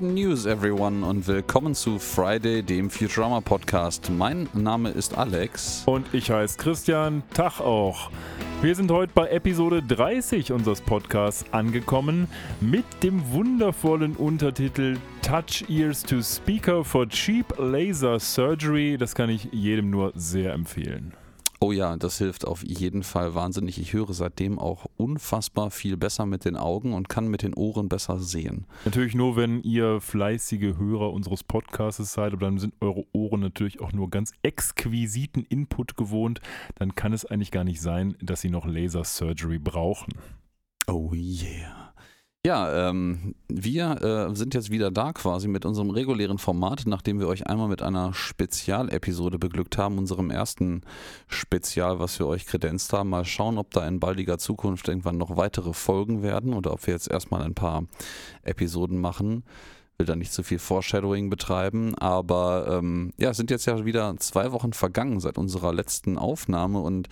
Good news, everyone, und willkommen zu Friday, dem Futurama Podcast. Mein Name ist Alex. Und ich heiße Christian. Tag auch. Wir sind heute bei Episode 30 unseres Podcasts angekommen mit dem wundervollen Untertitel Touch Ears to Speaker for Cheap Laser Surgery. Das kann ich jedem nur sehr empfehlen. Oh ja, das hilft auf jeden Fall wahnsinnig. Ich höre seitdem auch unfassbar viel besser mit den Augen und kann mit den Ohren besser sehen. Natürlich nur, wenn ihr fleißige Hörer unseres Podcasts seid, aber dann sind eure Ohren natürlich auch nur ganz exquisiten Input gewohnt. Dann kann es eigentlich gar nicht sein, dass sie noch Laser Surgery brauchen. Oh yeah. Ja, ähm, wir äh, sind jetzt wieder da quasi mit unserem regulären Format, nachdem wir euch einmal mit einer Spezialepisode beglückt haben, unserem ersten Spezial, was wir euch kredenzt haben. Mal schauen, ob da in baldiger Zukunft irgendwann noch weitere Folgen werden oder ob wir jetzt erstmal ein paar Episoden machen. Will da nicht zu viel Foreshadowing betreiben, aber ähm, ja, es sind jetzt ja wieder zwei Wochen vergangen seit unserer letzten Aufnahme und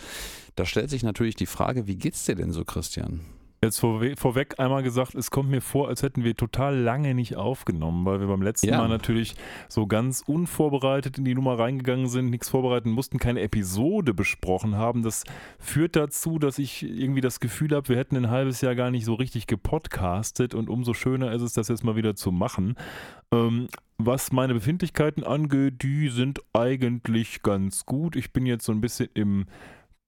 da stellt sich natürlich die Frage, wie geht's dir denn so, Christian? Jetzt vorwe vorweg einmal gesagt, es kommt mir vor, als hätten wir total lange nicht aufgenommen, weil wir beim letzten ja. Mal natürlich so ganz unvorbereitet in die Nummer reingegangen sind, nichts vorbereiten mussten, keine Episode besprochen haben. Das führt dazu, dass ich irgendwie das Gefühl habe, wir hätten ein halbes Jahr gar nicht so richtig gepodcastet und umso schöner ist es, das jetzt mal wieder zu machen. Ähm, was meine Befindlichkeiten angeht, die sind eigentlich ganz gut. Ich bin jetzt so ein bisschen im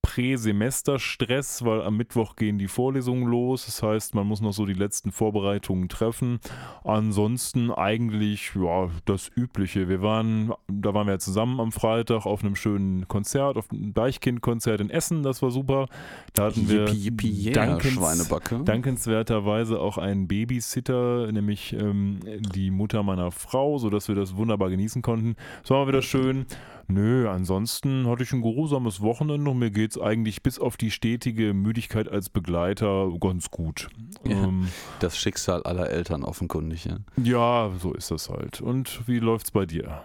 Präsemesterstress, weil am Mittwoch gehen die Vorlesungen los. Das heißt, man muss noch so die letzten Vorbereitungen treffen. Ansonsten eigentlich ja das Übliche. Wir waren, da waren wir zusammen am Freitag auf einem schönen Konzert, auf einem Deichkind-Konzert in Essen. Das war super. Da hatten wir yippie, yippie, yeah, dankens, dankenswerterweise auch einen Babysitter, nämlich ähm, die Mutter meiner Frau, sodass wir das wunderbar genießen konnten. Es war mal wieder schön. Nö, ansonsten hatte ich ein geruhsames Wochenende und mir geht es eigentlich bis auf die stetige Müdigkeit als Begleiter ganz gut. Ja, ähm, das Schicksal aller Eltern offenkundig, ja. Ja, so ist das halt. Und wie läuft's bei dir?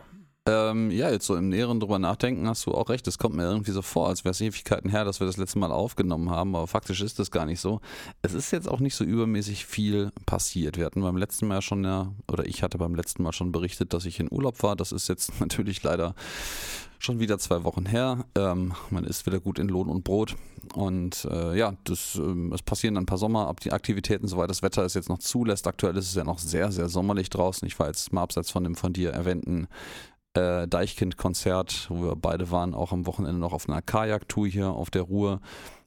Ähm, ja, jetzt so im Näheren drüber nachdenken hast du auch recht. Es kommt mir irgendwie so vor, als wäre es Ewigkeiten her, dass wir das letzte Mal aufgenommen haben, aber faktisch ist das gar nicht so. Es ist jetzt auch nicht so übermäßig viel passiert. Wir hatten beim letzten Mal schon ja, oder ich hatte beim letzten Mal schon berichtet, dass ich in Urlaub war. Das ist jetzt natürlich leider schon wieder zwei Wochen her. Ähm, man ist wieder gut in Lohn und Brot. Und äh, ja, das, ähm, es passieren dann ein paar Sommeraktivitäten, soweit das Wetter es jetzt noch zulässt. Aktuell ist es ja noch sehr, sehr sommerlich draußen. Ich war jetzt mal abseits von dem von dir erwähnten äh, Deichkind-Konzert, wo wir beide waren, auch am Wochenende noch auf einer Kajaktour hier auf der Ruhr.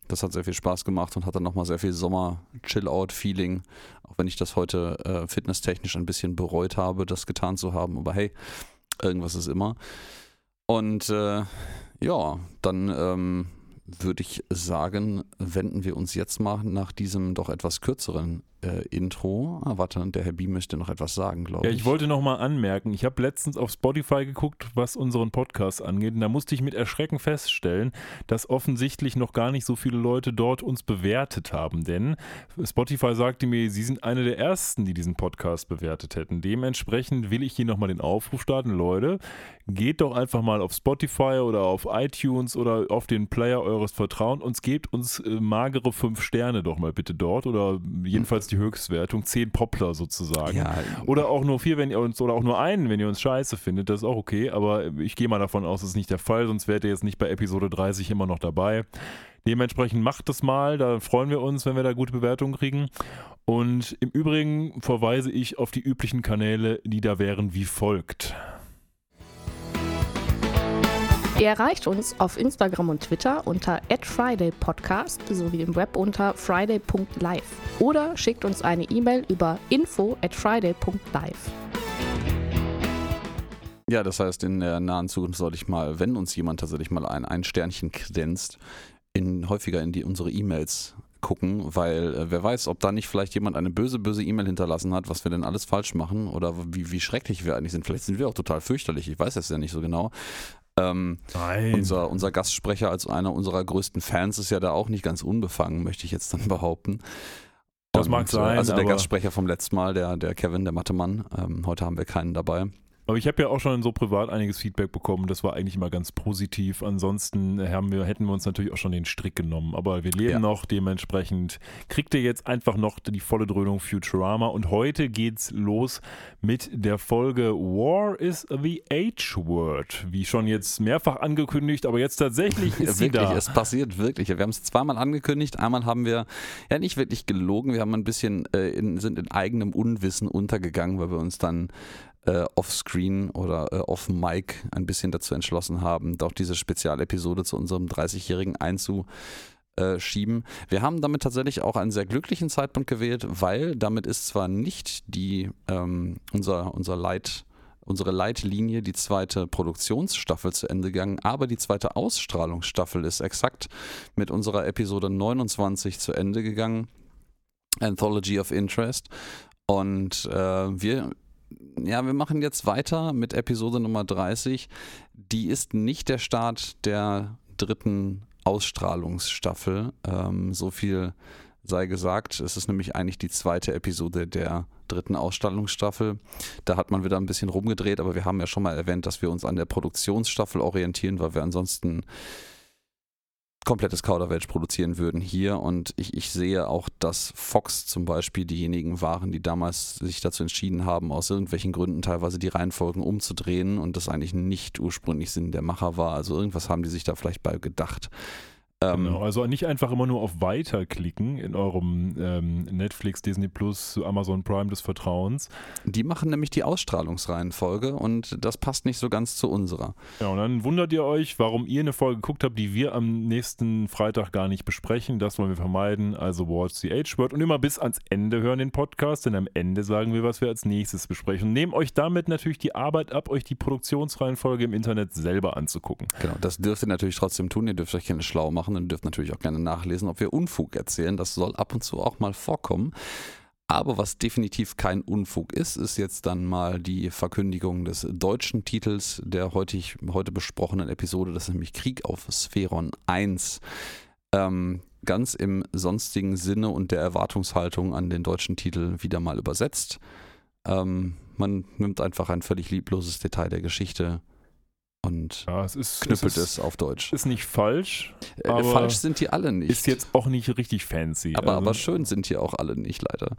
Das hat sehr viel Spaß gemacht und hat dann nochmal sehr viel Sommer-Chill-Out-Feeling. Auch wenn ich das heute äh, fitnesstechnisch ein bisschen bereut habe, das getan zu haben. Aber hey, irgendwas ist immer. Und äh, ja, dann ähm, würde ich sagen, wenden wir uns jetzt mal nach diesem doch etwas kürzeren äh, Intro. Ah, warte, der Herr B möchte noch etwas sagen, glaube ich. Ja, ich wollte noch mal anmerken, ich habe letztens auf Spotify geguckt, was unseren Podcast angeht. Und da musste ich mit Erschrecken feststellen, dass offensichtlich noch gar nicht so viele Leute dort uns bewertet haben. Denn Spotify sagte mir, sie sind eine der ersten, die diesen Podcast bewertet hätten. Dementsprechend will ich hier nochmal den Aufruf starten. Leute, geht doch einfach mal auf Spotify oder auf iTunes oder auf den Player eures Vertrauens und gebt uns äh, magere fünf Sterne doch mal bitte dort oder jedenfalls die Höchstwertung, 10 Popler sozusagen. Ja. Oder auch nur vier, wenn ihr uns, oder auch nur einen, wenn ihr uns scheiße findet, das ist auch okay, aber ich gehe mal davon aus, das ist nicht der Fall, sonst wärt ihr jetzt nicht bei Episode 30 immer noch dabei. Dementsprechend macht das mal, da freuen wir uns, wenn wir da gute Bewertungen kriegen. Und im Übrigen verweise ich auf die üblichen Kanäle, die da wären wie folgt. Ihr erreicht uns auf Instagram und Twitter unter @fridaypodcast sowie im Web unter friday.live oder schickt uns eine E-Mail über info@friday.live. Ja, das heißt, in der nahen Zukunft sollte ich mal, wenn uns jemand tatsächlich mal ein, ein Sternchen kredenzt, in, häufiger in die, unsere E-Mails gucken, weil äh, wer weiß, ob da nicht vielleicht jemand eine böse, böse E-Mail hinterlassen hat, was wir denn alles falsch machen oder wie, wie schrecklich wir eigentlich sind. Vielleicht sind wir auch total fürchterlich, ich weiß es ja nicht so genau. Ähm, unser, unser Gastsprecher als einer unserer größten Fans ist ja da auch nicht ganz unbefangen, möchte ich jetzt dann behaupten. Das Und, mag sein. Also der Gastsprecher vom letzten Mal, der, der Kevin, der Mathemann. Ähm, heute haben wir keinen dabei. Aber ich habe ja auch schon so privat einiges Feedback bekommen. Das war eigentlich immer ganz positiv. Ansonsten haben wir, hätten wir uns natürlich auch schon den Strick genommen. Aber wir leben ja. noch. Dementsprechend kriegt ihr jetzt einfach noch die volle Dröhnung Futurama. Und heute geht's los mit der Folge War is the H-Word. Wie schon jetzt mehrfach angekündigt, aber jetzt tatsächlich ist sie da. Es passiert wirklich. Wir haben es zweimal angekündigt. Einmal haben wir ja nicht wirklich gelogen. Wir haben ein bisschen äh, in, sind in eigenem Unwissen untergegangen, weil wir uns dann äh, offscreen oder äh, off-mic ein bisschen dazu entschlossen haben, doch diese Spezialepisode zu unserem 30-Jährigen einzuschieben. Wir haben damit tatsächlich auch einen sehr glücklichen Zeitpunkt gewählt, weil damit ist zwar nicht die ähm, unser, unser Leit, unsere Leitlinie, die zweite Produktionsstaffel zu Ende gegangen, aber die zweite Ausstrahlungsstaffel ist exakt mit unserer Episode 29 zu Ende gegangen. Anthology of Interest. Und äh, wir ja, wir machen jetzt weiter mit Episode Nummer 30. Die ist nicht der Start der dritten Ausstrahlungsstaffel. Ähm, so viel sei gesagt. Es ist nämlich eigentlich die zweite Episode der dritten Ausstrahlungsstaffel. Da hat man wieder ein bisschen rumgedreht, aber wir haben ja schon mal erwähnt, dass wir uns an der Produktionsstaffel orientieren, weil wir ansonsten komplettes Kauderwelsch produzieren würden hier. Und ich, ich sehe auch, dass Fox zum Beispiel diejenigen waren, die damals sich dazu entschieden haben, aus irgendwelchen Gründen teilweise die Reihenfolgen umzudrehen und das eigentlich nicht ursprünglich Sinn der Macher war. Also irgendwas haben die sich da vielleicht bei gedacht. Ähm, genau, also nicht einfach immer nur auf Weiter klicken in eurem ähm, Netflix, Disney Plus, Amazon Prime des Vertrauens. Die machen nämlich die Ausstrahlungsreihenfolge und das passt nicht so ganz zu unserer. Ja, und dann wundert ihr euch, warum ihr eine Folge geguckt habt, die wir am nächsten Freitag gar nicht besprechen. Das wollen wir vermeiden. Also Watch the H-Word und immer bis ans Ende hören den Podcast, denn am Ende sagen wir, was wir als nächstes besprechen. Und nehmen euch damit natürlich die Arbeit ab, euch die Produktionsreihenfolge im Internet selber anzugucken. Genau, das dürft ihr natürlich trotzdem tun. Ihr dürft euch keine schlau machen machen und dürft natürlich auch gerne nachlesen, ob wir Unfug erzählen. Das soll ab und zu auch mal vorkommen. Aber was definitiv kein Unfug ist, ist jetzt dann mal die Verkündigung des deutschen Titels der heutig, heute besprochenen Episode. Das ist nämlich Krieg auf Spheron 1. Ähm, ganz im sonstigen Sinne und der Erwartungshaltung an den deutschen Titel wieder mal übersetzt. Ähm, man nimmt einfach ein völlig liebloses Detail der Geschichte und ja, es ist, knüppelt es, ist, es, auf Deutsch. Ist nicht falsch. Äh, falsch sind die alle nicht. Ist jetzt auch nicht richtig fancy. Aber, also, aber schön sind die auch alle nicht, leider.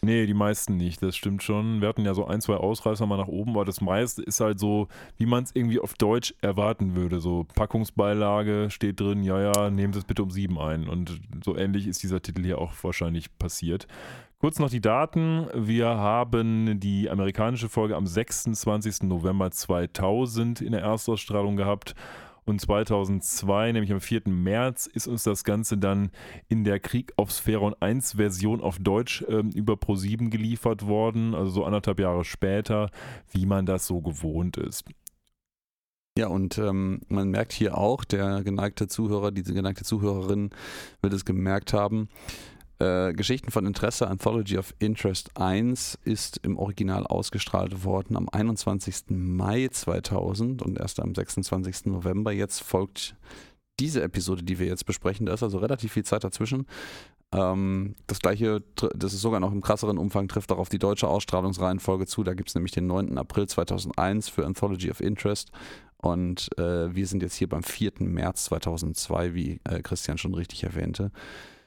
Nee, die meisten nicht, das stimmt schon. Wir hatten ja so ein, zwei Ausreißer mal nach oben, aber das meiste ist halt so, wie man es irgendwie auf Deutsch erwarten würde. So Packungsbeilage steht drin, ja, ja, nehmen Sie es bitte um sieben ein. Und so ähnlich ist dieser Titel hier auch wahrscheinlich passiert. Kurz noch die Daten. Wir haben die amerikanische Folge am 26. November 2000 in der Erstausstrahlung gehabt. Und 2002, nämlich am 4. März, ist uns das Ganze dann in der Krieg auf Spheron 1 Version auf Deutsch ähm, über Pro7 geliefert worden, also so anderthalb Jahre später, wie man das so gewohnt ist. Ja, und ähm, man merkt hier auch, der geneigte Zuhörer, diese geneigte Zuhörerin wird es gemerkt haben, äh, Geschichten von Interesse, Anthology of Interest 1, ist im Original ausgestrahlt worden am 21. Mai 2000 und erst am 26. November. Jetzt folgt diese Episode, die wir jetzt besprechen. Da ist also relativ viel Zeit dazwischen. Ähm, das gleiche, das ist sogar noch im krasseren Umfang, trifft auch auf die deutsche Ausstrahlungsreihenfolge zu. Da gibt es nämlich den 9. April 2001 für Anthology of Interest. Und äh, wir sind jetzt hier beim 4. März 2002, wie äh, Christian schon richtig erwähnte.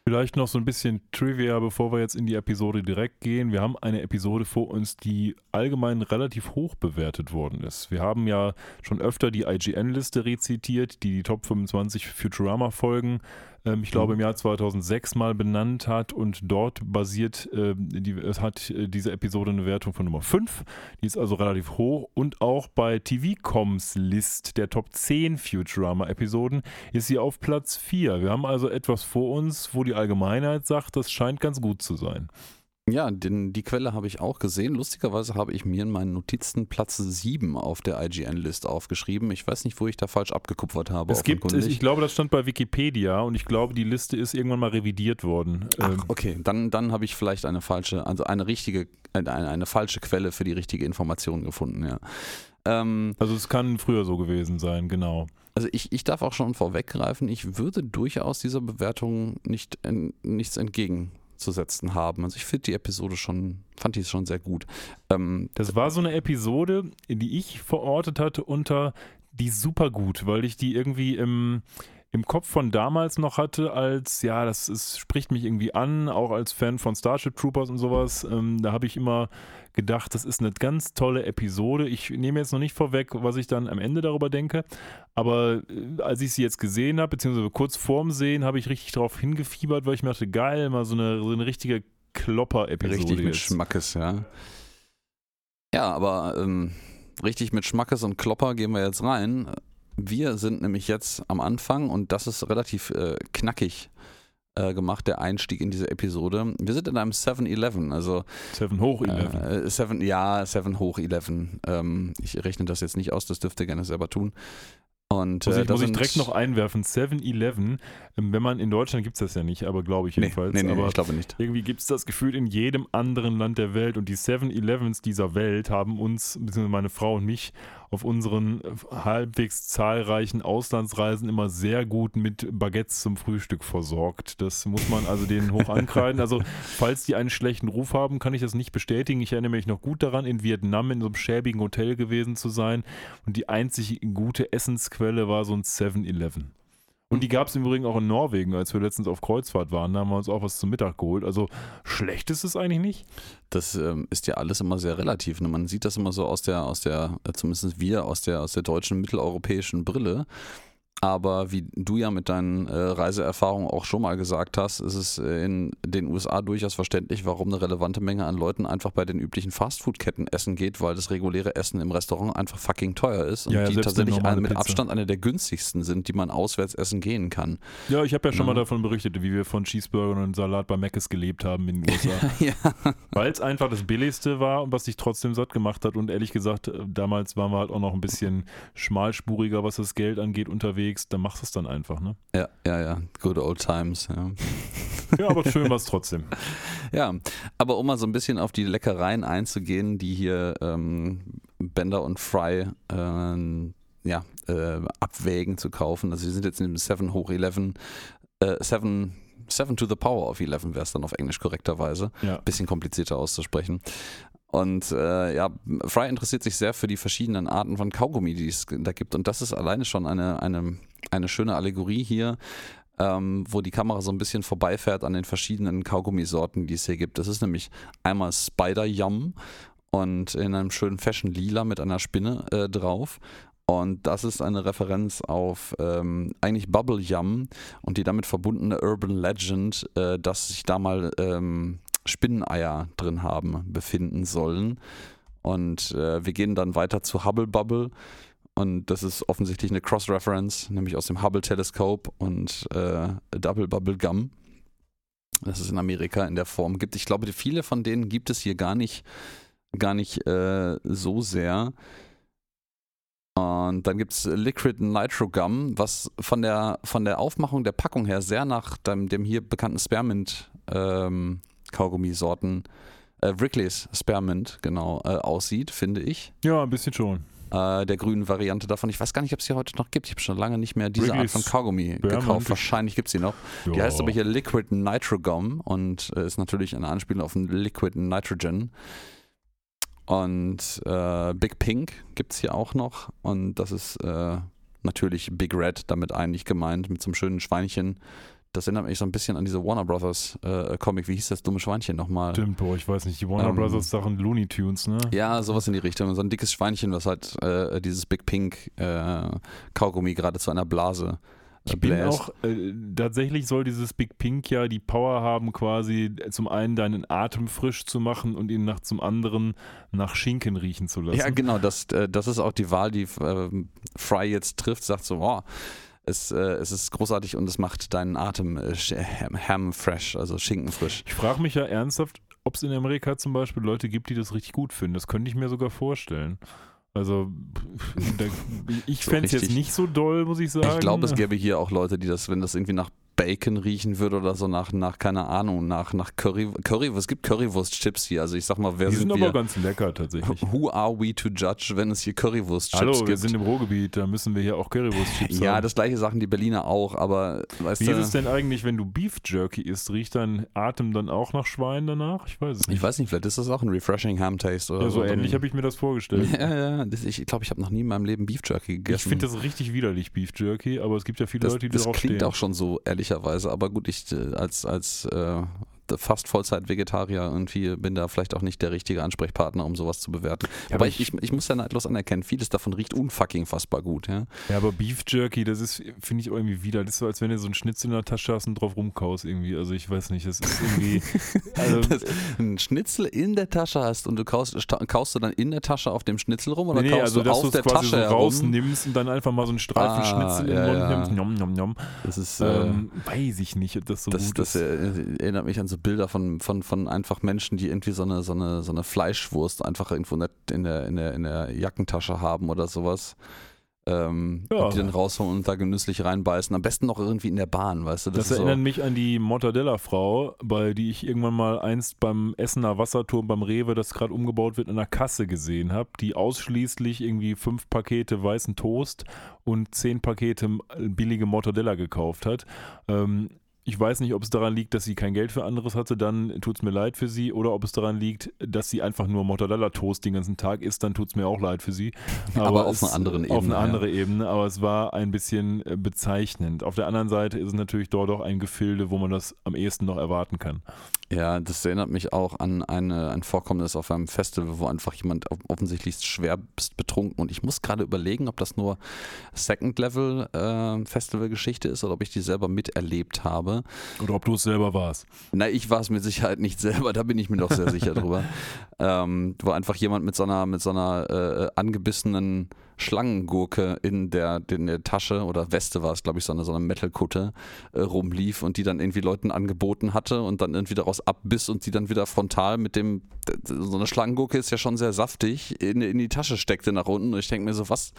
Vielleicht noch so ein bisschen Trivia, bevor wir jetzt in die Episode direkt gehen. Wir haben eine Episode vor uns, die allgemein relativ hoch bewertet worden ist. Wir haben ja schon öfter die IGN-Liste rezitiert, die die Top 25 Futurama-Folgen ich glaube, im Jahr 2006 mal benannt hat und dort basiert, äh, die, es hat äh, diese Episode eine Wertung von Nummer 5. Die ist also relativ hoch und auch bei TV-Coms List der Top 10 Futurama-Episoden ist sie auf Platz 4. Wir haben also etwas vor uns, wo die Allgemeinheit sagt, das scheint ganz gut zu sein. Ja, den, die Quelle habe ich auch gesehen. Lustigerweise habe ich mir in meinen Notizen Platz 7 auf der IGN-List aufgeschrieben. Ich weiß nicht, wo ich da falsch abgekupfert habe. Es gibt, ich glaube, das stand bei Wikipedia und ich glaube, die Liste ist irgendwann mal revidiert worden. Ach, ähm, okay, dann, dann habe ich vielleicht eine falsche, also eine richtige, eine, eine falsche Quelle für die richtige Information gefunden, ja. Ähm, also es kann früher so gewesen sein, genau. Also ich, ich darf auch schon vorweggreifen, ich würde durchaus dieser Bewertung nicht, nichts entgegen auszusetzen haben. Also ich finde die Episode schon, fand die schon sehr gut. Ähm, Das war so eine Episode, die ich verortet hatte unter die super gut, weil ich die irgendwie im, im Kopf von damals noch hatte, als, ja, das ist, spricht mich irgendwie an, auch als Fan von Starship Troopers und sowas. Ähm, da habe ich immer gedacht, das ist eine ganz tolle Episode. Ich nehme jetzt noch nicht vorweg, was ich dann am Ende darüber denke, aber äh, als ich sie jetzt gesehen habe, beziehungsweise kurz vorm Sehen, habe ich richtig darauf hingefiebert, weil ich mir dachte, geil, mal so eine, so eine richtige Klopper-Episode. richtig mit jetzt. Schmackes, ja. Ja, aber ähm, richtig mit Schmackes und Klopper gehen wir jetzt rein. Wir sind nämlich jetzt am Anfang und das ist relativ äh, knackig äh, gemacht, der Einstieg in diese Episode. Wir sind in einem 7-Eleven, also Seven hoch 11. Äh, seven, ja, 7 hoch 11. Ähm, ich rechne das jetzt nicht aus, das dürft ihr gerne selber tun. Und, Muss äh, ich, muss ich direkt noch einwerfen, 7-Eleven, ähm, wenn man in Deutschland gibt es das ja nicht, aber glaube ich Nee, jedenfalls. nee, nee, aber ich glaube nicht. irgendwie gibt es das Gefühl in jedem anderen Land der Welt und die 7-Elevens dieser Welt haben uns, beziehungsweise meine Frau und mich, auf unseren äh, halbwegs zahlreichen Auslandsreisen immer sehr gut mit Baguettes zum Frühstück versorgt. Das muss man also denen hoch ankreiden. Also, falls die einen schlechten Ruf haben, kann ich das nicht bestätigen. Ich erinnere mich noch gut daran, in Vietnam in so einem schäbigen Hotel gewesen zu sein und die einzig gute Essensquelle war so ein 7-Eleven. Und die gab es im Übrigen auch in Norwegen, als wir letztens auf Kreuzfahrt waren. Da haben wir uns auch was zum Mittag geholt. Also schlecht ist es eigentlich nicht. Das ähm, ist ja alles immer sehr relativ. Ne? Man sieht das immer so aus der, aus der, äh, zumindest wir, aus der, aus der deutschen mitteleuropäischen Brille. Aber wie du ja mit deinen äh, Reiseerfahrungen auch schon mal gesagt hast, ist es äh, in den USA durchaus verständlich, warum eine relevante Menge an Leuten einfach bei den üblichen Fastfood-Ketten essen geht, weil das reguläre Essen im Restaurant einfach fucking teuer ist und Ja, ja, die tatsächlich eine, mit Pizza. Abstand eine der günstigsten sind, die man auswärts essen gehen kann. Ja, ich habe ja schon Ja. mal davon berichtet, wie wir von Cheeseburgern und Salat bei Mc's gelebt haben in den USA. Weil es einfach das Billigste war und was sich trotzdem satt gemacht hat. Und ehrlich gesagt, äh, damals waren wir halt auch noch ein bisschen schmalspuriger, was das Geld angeht, unterwegs. Da machst du es dann einfach, ne? ja, ja, ja, good old times. Ja. Ja, aber schön war es trotzdem. Ja, aber um mal so ein bisschen auf die Leckereien einzugehen, die hier ähm, Bender und Fry ähm, ja, äh, abwägen zu kaufen. Also wir sind jetzt in dem 7 hoch 11, äh, 7, 7 to the power of 11 wäre es dann auf Englisch korrekterweise. Ja. Bisschen komplizierter auszusprechen. Und äh, ja, Fry interessiert sich sehr für die verschiedenen Arten von Kaugummi, die es da gibt. Und das ist alleine schon eine, eine, eine schöne Allegorie hier, ähm, wo die Kamera so ein bisschen vorbeifährt an den verschiedenen Kaugummisorten, die es hier gibt. Das ist nämlich einmal Spider Yum und in einem schönen Fashion Lila mit einer Spinne äh, drauf. Und das ist eine Referenz auf ähm, eigentlich Bubble Yum und die damit verbundene Urban Legend, äh, dass sich da mal ähm, Spinneneier drin haben, befinden sollen. Und äh, wir gehen dann weiter zu Hubble Bubble. Und das ist offensichtlich eine Cross-Reference, nämlich aus dem Hubble-Teleskop und äh, Double Bubble Gum. Das es in Amerika in der Form gibt. Ich glaube, viele von denen gibt es hier gar nicht, gar nicht äh, so sehr. Und dann gibt es Liquid Nitro Gum, was von der, von der Aufmachung der Packung her sehr nach dem, dem hier bekannten Spearmint ähm, Kaugummisorten, äh, Wrigley's Spearmint, genau, äh, aussieht, finde ich. Ja, ein bisschen schon. Äh, der grünen Variante davon. Ich weiß gar nicht, ob es sie heute noch gibt. Ich habe schon lange nicht mehr diese Art Wrigley's von Kaugummi Spearmint. gekauft. Wahrscheinlich gibt es sie noch. Die Ja. heißt aber hier Liquid Nitro Gum und äh, ist natürlich eine Anspielung auf ein Liquid Nitrogen. Und äh, Big Pink gibt es hier auch noch. Und das ist äh, natürlich Big Red damit eigentlich gemeint, mit so einem schönen Schweinchen. Das erinnert mich so ein bisschen an diese Warner Brothers äh, Comic. Wie hieß das dumme Schweinchen nochmal? Stimmt, boah, ich weiß nicht. Die Warner Ähm, Brothers Sachen Looney Tunes, ne? Ja, sowas in die Richtung. So ein dickes Schweinchen, was halt äh, dieses Big Pink äh, Kaugummi gerade zu einer Blase äh, Ich bin bläst. auch, äh, tatsächlich soll dieses Big Pink ja die Power haben, quasi zum einen deinen Atem frisch zu machen und ihn nach zum anderen nach Schinken riechen zu lassen. Ja, genau, das, äh, das ist auch die Wahl, die ähm, Fry jetzt trifft, sagt so, wow, es, äh, es ist großartig und es macht deinen Atem äh, ham, ham fresh, also Schinken frisch. Ich frage mich ja ernsthaft, ob es in Amerika zum Beispiel Leute gibt, die das richtig gut finden. Das könnte ich mir sogar vorstellen. Also, da, ich So fände es jetzt nicht so doll, muss ich sagen. Ich glaube, es gäbe hier auch Leute, die das, wenn das irgendwie nach Bacon riechen würde oder so nach, nach keine Ahnung, nach, nach Curry, Curry, es gibt Currywurst-Chips hier, also ich sag mal, wer Die sind, sind wir? aber ganz lecker tatsächlich. Who are we to judge, wenn es hier Currywurst-Chips Hallo, gibt? wir sind im Ruhrgebiet, da müssen wir hier auch Currywurst-Chips ja, haben. das gleiche sagen die Berliner auch, aber weißt Wie du, ist es denn eigentlich, wenn du Beef Jerky isst? Riecht dein Atem dann auch nach Schwein danach? Ich weiß es nicht. ich weiß nicht, vielleicht ist das auch ein refreshing Ham Taste oder ja, so so. ähnlich habe ich mir das vorgestellt. Ja, ja, das, ich glaube, ich habe noch nie in meinem Leben Beef Jerky gegessen. Ich finde das richtig widerlich, Beef Jerky, aber es gibt ja viele das, Leute, die das darauf klingt stehen. auch schon so, ehrlicherweise, aber gut, ich äh, als, als äh, fast Vollzeit-Vegetarier irgendwie bin da vielleicht auch nicht der richtige Ansprechpartner, um sowas zu bewerten. Ja, aber aber ich, ich, ich muss ja neidlos anerkennen, vieles davon riecht unfucking fassbar gut. Ja? Ja, aber Beef Jerky, das ist, finde ich, irgendwie wieder. Das ist so, als wenn du so einen Schnitzel in der Tasche hast und drauf rumkaust irgendwie. Also ich weiß nicht, das ist irgendwie. Also, Das, ein Schnitzel in der Tasche hast und du kaust, kaust du dann in der Tasche auf dem Schnitzel rum oder nee, kaust also du dass es der quasi Tasche so rausnimmst und dann einfach mal so einen Streifen Ah, Schnitzel in ja, den Mund nimmst. Nom, nom, nom. Das ist äh, Ähm, weiß ich nicht, ob das so Das, gut das ist. äh, erinnert mich an so Bilder von, von, von einfach Menschen, die irgendwie so eine, so eine, so eine Fleischwurst einfach irgendwo in der, in der, in der, in der Jackentasche haben oder sowas. Ähm, Ja. und die dann rausholen und da genüsslich reinbeißen. Am besten noch irgendwie in der Bahn, weißt du? Das, ist erinnert so, mich an die Mortadella-Frau, bei die ich irgendwann mal einst beim Essener Wasserturm beim Rewe, das gerade umgebaut wird, in der Kasse gesehen habe, die ausschließlich irgendwie fünf Pakete weißen Toast und zehn Pakete billige Mortadella gekauft hat. Ähm, ich weiß nicht, ob es daran liegt, dass sie kein Geld für anderes hatte, dann tut es mir leid für sie, oder ob es daran liegt, dass sie einfach nur Mortadella-Toast den ganzen Tag isst, dann tut es mir auch leid für sie. Aber auf es- einer anderen Auf Ebene, eine ja. andere Ebene, aber es war ein bisschen äh, bezeichnend. Auf der anderen Seite ist es natürlich dort auch ein Gefilde, wo man das am ehesten noch erwarten kann. Ja, das erinnert mich auch an eine, ein Vorkommnis auf einem Festival, wo einfach jemand off- offensichtlich schwerst betrunken und ich muss gerade überlegen, ob das nur Second Level äh, Festival-Geschichte ist oder ob ich die selber miterlebt habe. Oder ob du es selber warst. Na, ich war es mit Sicherheit nicht selber, da bin ich mir doch sehr sicher drüber. Ähm, wo einfach jemand mit so einer, mit so einer äh, angebissenen Schlangengurke in der, in der Tasche oder Weste war es, glaube ich, so eine, so eine Metal-Kutte äh, rumlief und die dann irgendwie Leuten angeboten hatte und dann irgendwie daraus abbiss und die dann wieder frontal mit dem, so eine Schlangengurke ist ja schon sehr saftig, in, in die Tasche steckte nach unten. Und ich denke mir so, was,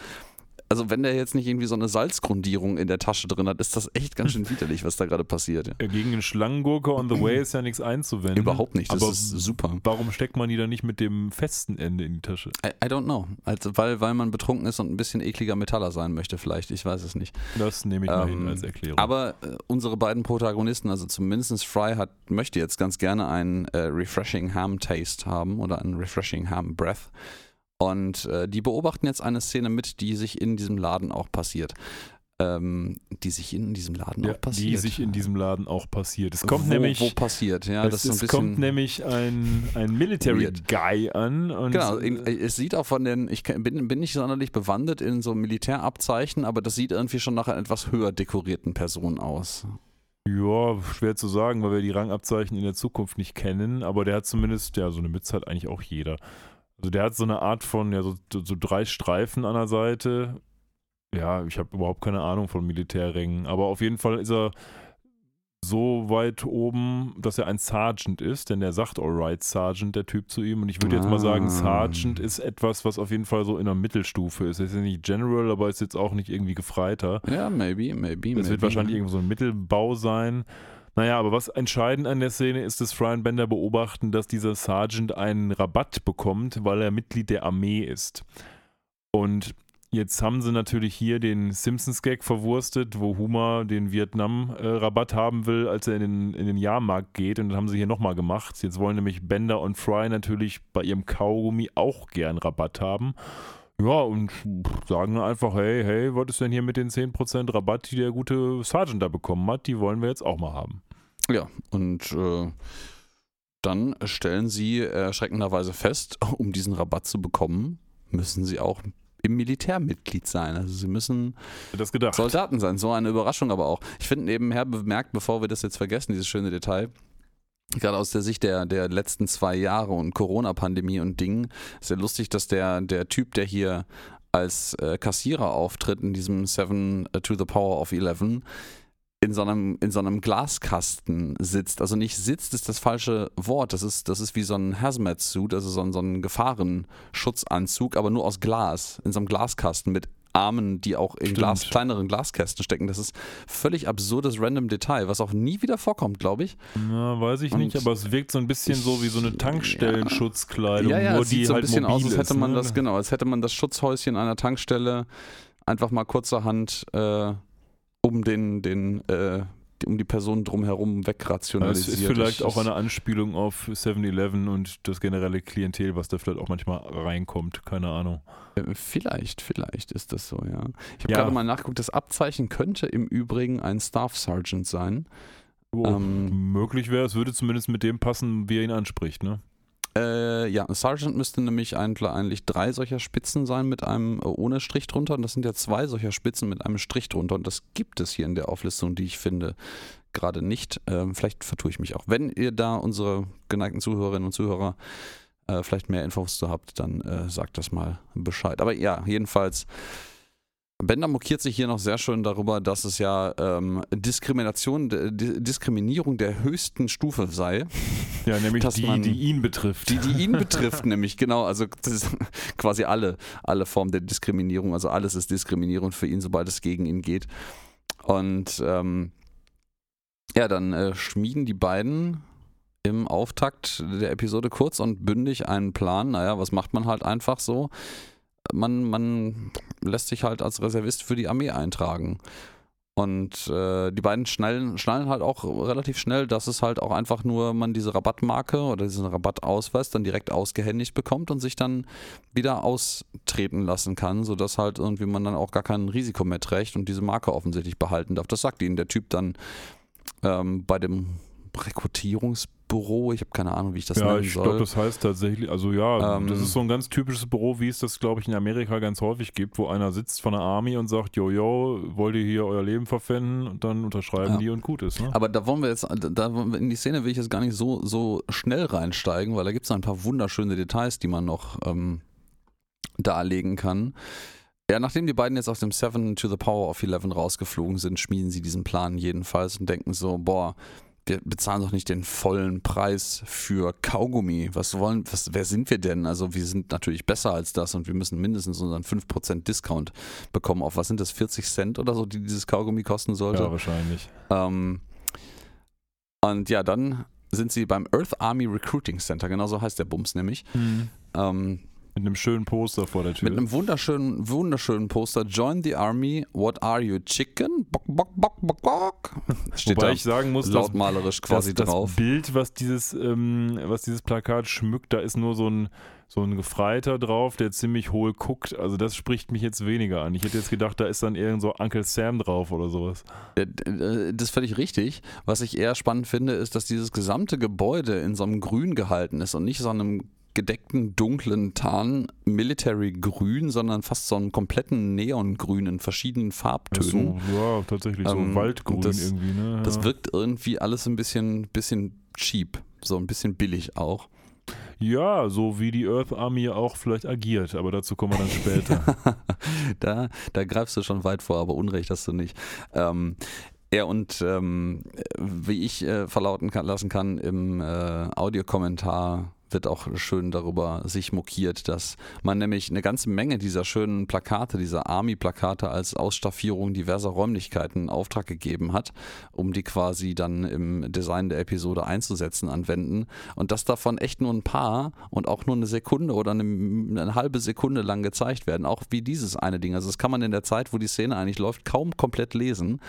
also wenn der jetzt nicht irgendwie so eine Salzgrundierung in der Tasche drin hat, ist das echt ganz schön widerlich, was da gerade passiert. Ja. Gegen einen Schlangengurke on the way ist ja nichts einzuwenden. Überhaupt nicht, das aber ist super. Warum steckt man die dann nicht mit dem festen Ende in die Tasche? I, I don't know. Also, weil, weil man betrunken ist und ein bisschen ekliger Metaller sein möchte, vielleicht. Ich weiß es nicht. Das nehme ich mal hin Ähm, als Erklärung. Aber äh, unsere beiden Protagonisten, also zumindest Fry hat, möchte jetzt ganz gerne einen äh, Refreshing Ham Taste haben oder einen Refreshing Ham Breath. Und äh, die beobachten jetzt eine Szene mit, die sich in diesem Laden auch passiert. Ähm, die sich in diesem Laden ja, auch passiert. die sich in diesem Laden auch passiert. Es kommt wo, nämlich, Wo passiert, ja. es, es kommt nämlich ein, ein Military Weird. Guy an. Genau, in- es sieht auch von den, ich bin, bin nicht sonderlich bewandert in so Militärabzeichen, aber das sieht irgendwie schon nach einer etwas höher dekorierten Person aus. Ja, schwer zu sagen, weil wir die Rangabzeichen in der Zukunft nicht kennen, aber der hat zumindest, ja, so eine Mütze hat eigentlich auch jeder. Also der hat so eine Art von, ja, so, so, drei Streifen an der Seite. Ja, ich habe überhaupt keine Ahnung von Militärrängen, aber auf jeden Fall ist er so weit oben, dass er ein Sergeant ist, denn der sagt Alright Sergeant, der Typ zu ihm. Und ich würde jetzt mal sagen, Ah. Sergeant ist etwas, was auf jeden Fall so in der Mittelstufe ist. Er ist ja nicht General, aber ist jetzt auch nicht irgendwie Gefreiter. Ja, maybe, maybe. Maybe. wird wahrscheinlich irgendwo so ein Mittelbau sein. Naja, aber was entscheidend an der Szene ist, dass Fry und Bender beobachten, dass dieser Sergeant einen Rabatt bekommt, weil er Mitglied der Armee ist. Und jetzt haben sie natürlich hier den Simpsons-Gag verwurstet, wo Homer den Vietnam-Rabatt haben will, als er in den, in den Jahrmarkt geht. Und das haben sie hier nochmal gemacht. Jetzt wollen nämlich Bender und Fry natürlich bei ihrem Kaugummi auch gern Rabatt haben. Ja, und sagen einfach, hey, hey, was ist denn hier mit den 10% Rabatt, die der gute Sergeant da bekommen hat? Die wollen wir jetzt auch mal haben. Ja, und äh, dann stellen sie erschreckenderweise fest, um diesen Rabatt zu bekommen, müssen sie auch im Militär Mitglied sein. Also sie müssen. Soldaten sein. So eine Überraschung aber auch. Ich finde nebenher bemerkt, bevor wir das jetzt vergessen, dieses schöne Detail, gerade aus der Sicht der, der letzten zwei Jahre und Corona-Pandemie und Dingen, ist ja lustig, dass der, der Typ, der hier als äh, Kassierer auftritt in diesem 7 to the Power of 11, in so einem, in so einem Glaskasten sitzt. Also nicht sitzt ist das falsche Wort. Das ist, das ist wie so ein Hazmat-Suit, also so ein, so ein Gefahrenschutzanzug, aber nur aus Glas, in so einem Glaskasten mit Armen, die auch in. Glas, kleineren Glaskästen stecken. Das ist völlig absurdes random Detail, was auch nie wieder vorkommt, glaube ich. Na, weiß ich Und nicht, aber es wirkt so ein bisschen so wie so eine ich- Tankstellenschutzkleidung, ja, ja, nur es sieht so ein halt bisschen aus, als hätte man ne? das, genau, als hätte man das Schutzhäuschen einer Tankstelle einfach mal kurzerhand äh, um den, den, äh, um die Person drumherum wegrationalisiert. ist vielleicht Ich- auch eine Anspielung auf 7-Eleven und das generelle Klientel, was da vielleicht auch manchmal reinkommt. Keine Ahnung. Äh, Vielleicht, vielleicht ist das so, ja. Ich habe Ja. gerade mal nachgeguckt, das Abzeichen könnte im Übrigen ein Staff Sergeant sein. Oh, Ähm, möglich wäre, es würde zumindest mit dem passen, wie er ihn anspricht. Ne? Äh, ja, Sergeant müsste nämlich eigentlich, eigentlich drei solcher Spitzen sein mit einem äh, ohne Strich drunter. Und das sind ja zwei solcher Spitzen mit einem Strich drunter. Und das gibt es hier in der Auflistung, die ich finde, gerade nicht. Ähm, vielleicht vertue ich mich auch. Wenn ihr da unsere geneigten Zuhörerinnen und Zuhörer äh, vielleicht mehr Infos zu habt, dann äh, sagt das mal Bescheid. Aber ja, jedenfalls. Bender mokiert sich hier noch sehr schön darüber, dass es ja ähm, Diskrimination, Di- Diskriminierung der höchsten Stufe sei. Ja, nämlich Dass die, man- die ihn betrifft. Die, die ihn betrifft, nämlich, genau, also quasi alle, alle Formen der Diskriminierung, also alles ist Diskriminierung für ihn, sobald es gegen ihn geht. Und ähm, ja, dann äh, schmieden die beiden im Auftakt der Episode kurz und bündig einen Plan. Naja, was macht man halt einfach so? Man, man lässt sich halt als Reservist für die Armee eintragen. Und äh, die beiden schnallen, schnallen halt auch relativ schnell, dass es halt auch einfach nur man diese Rabattmarke oder diesen Rabattausweis dann direkt ausgehändigt bekommt und sich dann wieder austreten lassen kann, sodass halt irgendwie man dann auch gar kein Risiko mehr trägt und diese Marke offensichtlich behalten darf. Das sagt ihnen der Typ dann ähm, bei dem Rekrutierungsbüro. Ich habe keine Ahnung, wie ich das ja, nennen ich soll. glaube, das heißt tatsächlich, also ja, Ähm, das ist so ein ganz typisches Büro, wie es das, glaube ich, in Amerika ganz häufig gibt, wo einer sitzt von der Army und sagt, jojo, wollt ihr hier euer Leben verpfänden? Und dann unterschreiben Ja. die und gut ist. Ne? Aber da wollen wir jetzt, da in die Szene will ich jetzt gar nicht so, so schnell reinsteigen, weil da gibt es ein paar wunderschöne Details, die man noch ähm, darlegen kann. Ja, nachdem die beiden jetzt aus dem 7 to the Power of 11 rausgeflogen sind, schmieden sie diesen Plan jedenfalls und denken so, boah, wir bezahlen doch nicht den vollen Preis für Kaugummi. Was wollen, was, wer sind wir denn? Also wir sind natürlich besser als das und wir müssen mindestens unseren 5% Discount bekommen. Auf was sind das, 40 Cent oder so, die dieses Kaugummi kosten sollte? ja, wahrscheinlich. Ähm, und ja, dann sind sie beim Earth Army Recruiting Center, genau so heißt der Bums nämlich. Ähm, Mit einem schönen Poster vor der Tür. mit einem wunderschönen, wunderschönen Poster. Join the Army. What are you, chicken? Bock, bock, bock, bock, bock. Steht Wobei da ich sagen muss, lautmalerisch quasi das, drauf. Das Bild, was dieses, ähm, was dieses Plakat schmückt, da ist nur so ein, so ein Gefreiter drauf, der ziemlich hohl guckt. Also das spricht mich jetzt weniger an. Ich hätte jetzt gedacht, da ist dann irgend so Uncle Sam drauf oder sowas. Äh, äh, Das ist völlig richtig. Was ich eher spannend finde, ist, dass dieses gesamte Gebäude in so einem Grün gehalten ist und nicht so einem gedeckten, dunklen Tarn Military Grün, sondern fast so einen kompletten Neongrün in verschiedenen Farbtönen. So, ja, tatsächlich so Ähm, Waldgrün das- irgendwie, ne? Das ja. wirkt irgendwie alles ein bisschen, bisschen cheap, so ein bisschen billig auch. ja, so wie die Earth Army auch vielleicht agiert, aber dazu kommen wir dann später. da, da greifst du schon weit vor, aber Unrecht hast du nicht. Ähm, ja, und ähm, wie ich äh, verlauten kann, lassen kann, im äh, Audiokommentar wird auch schön darüber sich mokiert, dass man nämlich eine ganze Menge dieser schönen Plakate, dieser Army-Plakate als Ausstaffierung diverser Räumlichkeiten in Auftrag gegeben hat, um die quasi dann im Design der Episode einzusetzen, anwenden. Und dass davon echt nur ein paar und auch nur eine Sekunde oder eine, eine halbe Sekunde lang gezeigt werden, auch wie dieses eine Ding. Also das kann man in der Zeit, wo die Szene eigentlich läuft, kaum komplett lesen.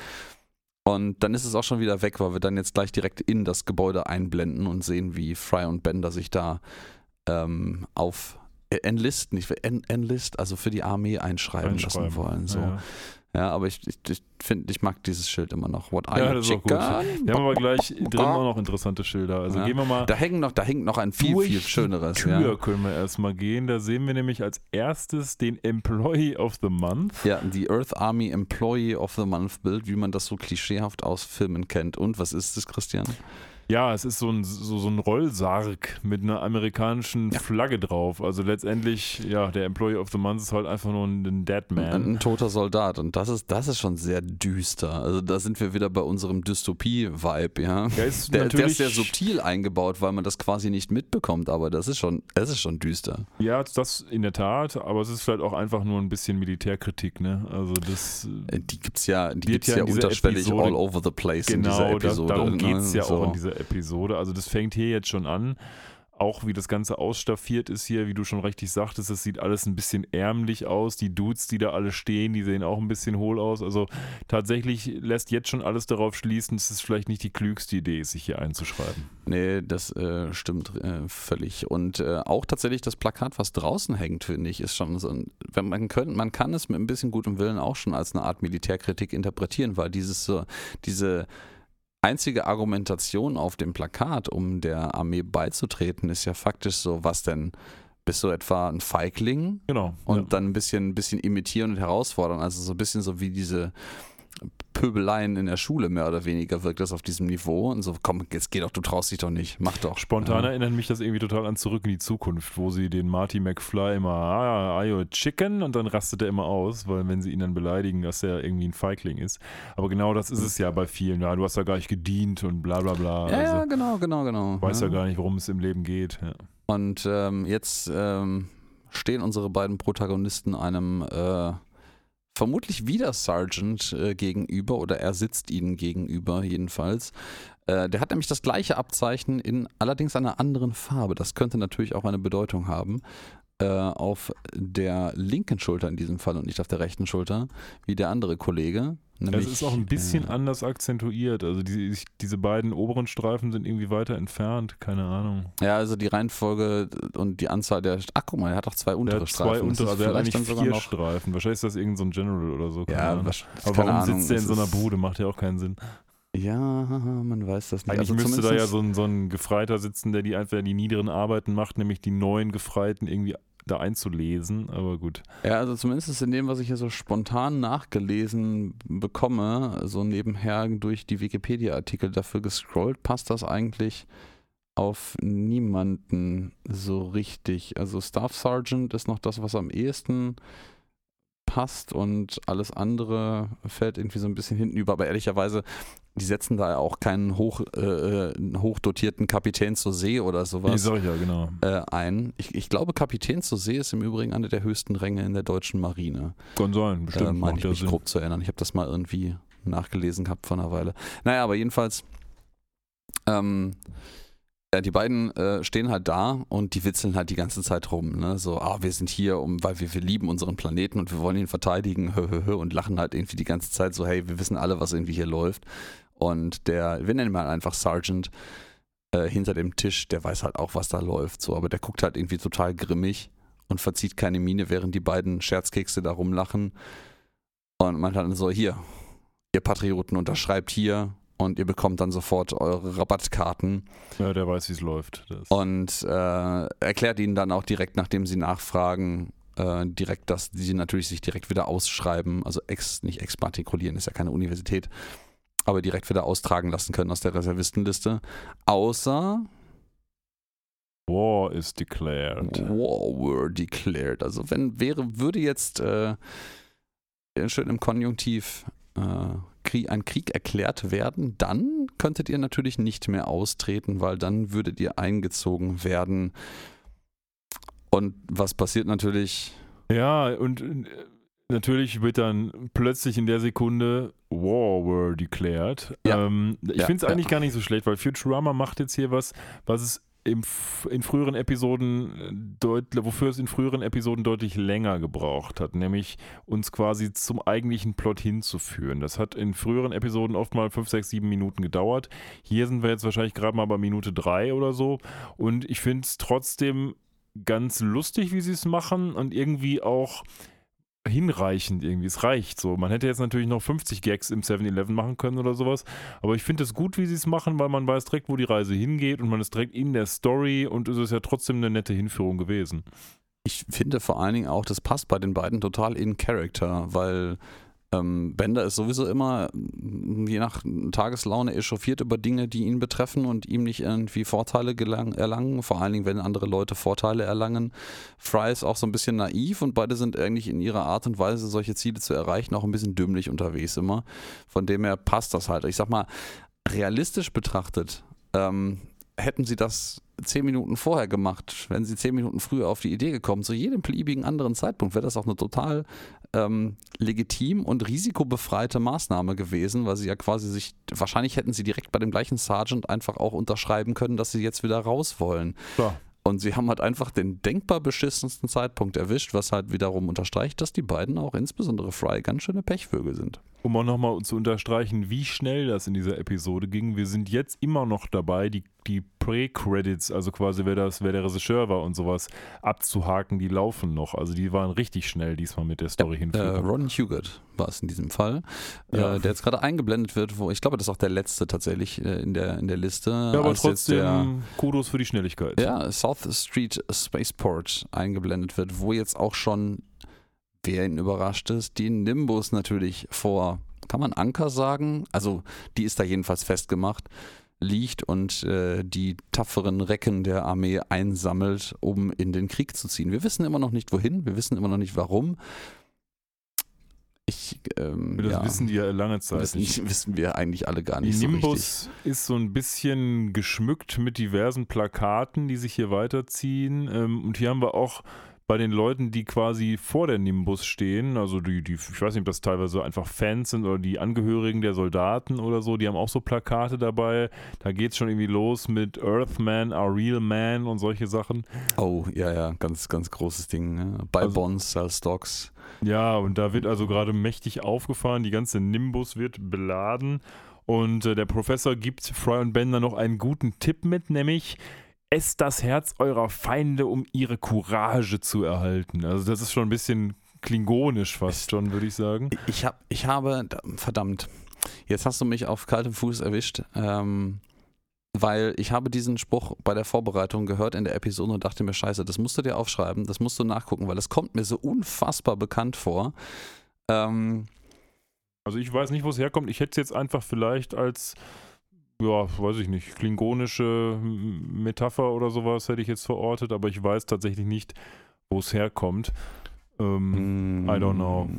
Und dann ist es auch schon wieder weg, weil wir dann jetzt gleich direkt in das Gebäude einblenden und sehen, wie Fry und Bender sich da ähm, auf äh, Enlist, nicht für En Enlist, also für die Armee einschreiben, Einschreiben. lassen wollen. So. Ja, Ja. aber ich, ich, ich finde, ich mag dieses Schild immer noch. What are Ja, you, das ist auch gut. chicken? Wir haben aber gleich drin auch noch interessante Schilder. Also Ja. gehen wir mal Da hängen noch, da hängt noch ein viel, viel schöneres. Tür Ja. können wir erstmal gehen. Da sehen wir nämlich als erstes den Employee of the Month. Ja, die Earth Army Employee of the Month Bild, wie man das so klischeehaft aus Filmen kennt. Und was ist es, Christian? Ja, es ist so ein, so, so ein Rollsarg mit einer amerikanischen Ja. Flagge drauf. Also letztendlich, ja, der Employee of the Month ist halt einfach nur ein, ein Dead Ein, Man. ein toter Soldat. Und das ist, das ist schon sehr düster. Also da sind wir wieder bei unserem Dystopie-Vibe, ja. Ja, ist Der, der ist natürlich, sehr subtil eingebaut, weil man das quasi nicht mitbekommt, aber das ist schon, es ist schon düster. Ja, das in der Tat, aber es ist vielleicht auch einfach nur ein bisschen Militärkritik, ne? Also das Äh, Die gibt's ja, die gibt's ja ja, unterschwellig Episode- all over the place in dieser genau, Episode. darum ne? geht es ja so. auch in dieser Episode. Also das fängt hier jetzt schon an. Auch wie das Ganze ausstaffiert ist hier, wie du schon richtig sagtest, es sieht alles ein bisschen ärmlich aus. Die Dudes, die da alle stehen, die sehen auch ein bisschen hohl aus. Also tatsächlich lässt jetzt schon alles darauf schließen, es ist vielleicht nicht die klügste Idee, sich hier einzuschreiben. Nee, das äh, stimmt äh, völlig. Und äh, auch tatsächlich das Plakat, was draußen hängt, finde ich, ist schon so ein, wenn man könnte, man kann es mit ein bisschen gutem Willen auch schon als eine Art Militärkritik interpretieren, weil dieses so, diese einzige Argumentation auf dem Plakat, um der Armee beizutreten, ist ja faktisch so, was denn? Bist du etwa ein Feigling? Genau. und ja. dann ein bisschen, ein bisschen imitieren und herausfordern. Also so ein bisschen so wie diese Pöbeleien in der Schule mehr oder weniger wirkt das auf diesem Niveau. Und so, komm, jetzt geh doch, du traust dich doch nicht, mach doch. Spontan Ja. erinnert mich das irgendwie total an Zurück in die Zukunft, wo sie den Marty McFly immer, ah, are you a chicken? Und dann rastet er immer aus, weil wenn sie ihn dann beleidigen, dass er irgendwie ein Feigling ist. Aber genau das ist es ja bei vielen. Ja, du hast ja gar nicht gedient und bla bla bla. Ja, also, ja, genau, genau, genau. weiß ja. ja. gar nicht, worum es im Leben geht. Ja. Und ähm, jetzt ähm, stehen unsere beiden Protagonisten einem äh, vermutlich wieder Sergeant äh, gegenüber oder er sitzt ihnen gegenüber jedenfalls. Äh, der hat nämlich das gleiche Abzeichen in allerdings einer anderen Farbe. Das könnte natürlich auch eine Bedeutung haben. Äh, auf der linken Schulter in diesem Fall und nicht auf der rechten Schulter, wie der andere Kollege. Nämlich, ist auch ein bisschen äh, anders akzentuiert. Also die, diese beiden oberen Streifen sind irgendwie weiter entfernt. Keine Ahnung. Ja, also die Reihenfolge und die Anzahl der. Ach, guck mal, er hat auch zwei untere zwei Streifen. Das unter, ist also er hat eigentlich vier noch. Streifen. Wahrscheinlich ist das irgendein so ein General oder so. keine Ja, Ahnung. Aber warum Ahnung, sitzt der in so einer Bude? Macht ja auch keinen Sinn. Ja, man weiß das nicht. Eigentlich also müsste da ja so ein, so ein Gefreiter sitzen, der die einfach die niederen Arbeiten macht, nämlich die neuen Gefreiten irgendwie da einzulesen. Aber gut. Ja, also zumindest in dem, was ich hier so spontan nachgelesen bekomme, so nebenher durch die Wikipedia-Artikel dafür gescrollt, passt das eigentlich auf niemanden so richtig. Also Staff Sergeant ist noch das, was am ehesten passt und alles andere fällt irgendwie so ein bisschen hinten über. Aber ehrlicherweise, die setzen da ja auch keinen hoch, äh, äh, hochdotierten Kapitän zur See oder sowas ich ja, genau. äh, ein. Ich, ich glaube, Kapitän zur See ist im Übrigen eine der höchsten Ränge in der deutschen Marine. Kann sein, Äh, bestimmt. meine macht ich mich Sinn. grob zu erinnern. Ich habe das mal irgendwie nachgelesen gehabt vor einer Weile. Naja, aber jedenfalls, ähm, ja, die beiden äh, stehen halt da und die witzeln halt die ganze Zeit rum. Ne? So, ah, wir sind hier, um, weil wir, wir lieben unseren Planeten und wir wollen ihn verteidigen, hö, hö, hö, und lachen halt irgendwie die ganze Zeit so, hey, wir wissen alle, was irgendwie hier läuft. Und der, wir nennen ihn mal einfach Sergeant, äh, hinter dem Tisch, der weiß halt auch, was da läuft. So, aber der guckt halt irgendwie total grimmig und verzieht keine Miene, während die beiden Scherzkekse da rumlachen. Und man dann so, hier, ihr Patrioten, unterschreibt hier und ihr bekommt dann sofort eure Rabattkarten Ja, der weiß, wie es läuft. Das. und äh, erklärt ihnen dann auch direkt, nachdem sie nachfragen, äh, direkt, dass sie natürlich sich direkt wieder ausschreiben, also ex, nicht exmatrikulieren, ist ja keine Universität, aber direkt wieder austragen lassen können aus der Reservistenliste. Außer War is declared. War were declared. Also wenn wäre, würde jetzt äh, schön im Konjunktiv äh, Krieg, ein Krieg erklärt werden, dann könntet ihr natürlich nicht mehr austreten, weil dann würdet ihr eingezogen werden. Und was passiert natürlich? Ja, und äh, natürlich wird dann plötzlich in der Sekunde War were declared. Ja. Ähm, ich Ja, finde es ja. eigentlich gar nicht so schlecht, weil Futurama macht jetzt hier was, was es im, in früheren Episoden äh, deut, wofür es in früheren Episoden deutlich länger gebraucht hat, nämlich uns quasi zum eigentlichen Plot hinzuführen. Das hat in früheren Episoden oft mal 5, 6, 7 Minuten gedauert. Hier sind wir jetzt wahrscheinlich gerade mal bei Minute 3 oder so. Und ich finde es trotzdem ganz lustig, wie sie es machen und irgendwie auch hinreichend irgendwie. Es reicht so. Man hätte jetzt natürlich noch 50 Gags im 7-Eleven machen können oder sowas, aber ich finde es gut, wie sie es machen, weil man weiß direkt, wo die Reise hingeht und man ist direkt in der Story und es ist ja trotzdem eine nette Hinführung gewesen. Ich finde vor allen Dingen auch, das passt bei den beiden total in Character, weil Ähm, Bender ist sowieso immer, je nach Tageslaune, echauffiert über Dinge, die ihn betreffen und ihm nicht irgendwie Vorteile gelang, erlangen, vor allen Dingen, wenn andere Leute Vorteile erlangen. Fry ist auch so ein bisschen naiv und beide sind eigentlich in ihrer Art und Weise, solche Ziele zu erreichen, auch ein bisschen dümmlich unterwegs immer. Von dem her passt das halt. Ich sag mal, realistisch betrachtet, ähm, hätten sie das zehn Minuten vorher gemacht, wenn sie zehn Minuten früher auf die Idee gekommen, zu jedem beliebigen anderen Zeitpunkt, wäre das auch eine total ähm, legitim und risikobefreite Maßnahme gewesen, weil sie ja quasi sich, wahrscheinlich hätten sie direkt bei dem gleichen Sergeant einfach auch unterschreiben können, dass sie jetzt wieder raus wollen. Klar. Und sie haben halt einfach den denkbar beschissensten Zeitpunkt erwischt, was halt wiederum unterstreicht, dass die beiden auch insbesondere Fry ganz schöne Pechvögel sind. Um auch nochmal zu unterstreichen, wie schnell das in dieser Episode ging. Wir sind jetzt immer noch dabei, die, die Pre-Credits, also quasi wer, das, wer der Regisseur war und sowas, abzuhaken. Die laufen noch. Also die waren richtig schnell diesmal mit der Story Äh, hinführen. Ron Hugert war es in diesem Fall, Ja. äh, der jetzt gerade eingeblendet wird, wo ich glaube, das ist auch der letzte tatsächlich äh, in, der, in der Liste. ja, aber jetzt der- trotzdem Kudos für die Schnelligkeit. ja, South Street Spaceport eingeblendet wird, wo jetzt auch schon, wer ihn überrascht ist, die Nimbus natürlich vor, kann man Anker sagen? Also die ist da jedenfalls festgemacht, liegt und äh, die tapferen Recken der Armee einsammelt, um in den Krieg zu ziehen. Wir wissen immer noch nicht wohin, wir wissen immer noch nicht warum. Ich, ähm, Das ja, wissen die ja lange Zeit wissen, nicht. wissen wir eigentlich alle gar Die nicht so richtig. Nimbus ist so ein bisschen geschmückt mit diversen Plakaten, die sich hier weiterziehen. Ähm, und hier haben wir auch bei den Leuten, die quasi vor der Nimbus stehen, also die, die, ich weiß nicht, ob das teilweise einfach Fans sind oder die Angehörigen der Soldaten oder so, die haben auch so Plakate dabei. Da geht es schon irgendwie los mit Earthman, Our Real Man und solche Sachen. Oh, ja, ja, ganz, ganz großes Ding. Ne? Buy Also- Bonds, Sell Stocks. Ja, und da wird also gerade mächtig aufgefahren. Die ganze Nimbus wird beladen. Und äh, der Professor gibt Fry und Bender noch einen guten Tipp mit, nämlich esst das Herz eurer Feinde, um ihre Courage zu erhalten. Also das ist schon ein bisschen klingonisch fast schon, würde ich sagen. Ich, hab, ich habe, verdammt, jetzt hast du mich auf kaltem Fuß erwischt, ähm, weil ich habe diesen Spruch bei der Vorbereitung gehört in der Episode und dachte mir, scheiße, das musst du dir aufschreiben, das musst du nachgucken, weil das kommt mir so unfassbar bekannt vor. Ähm, Also ich weiß nicht, wo es herkommt. Ich hätte es jetzt einfach vielleicht als, ja, weiß ich nicht, klingonische Metapher oder sowas hätte ich jetzt verortet, aber ich weiß tatsächlich nicht, wo es herkommt. Ähm, I don't know.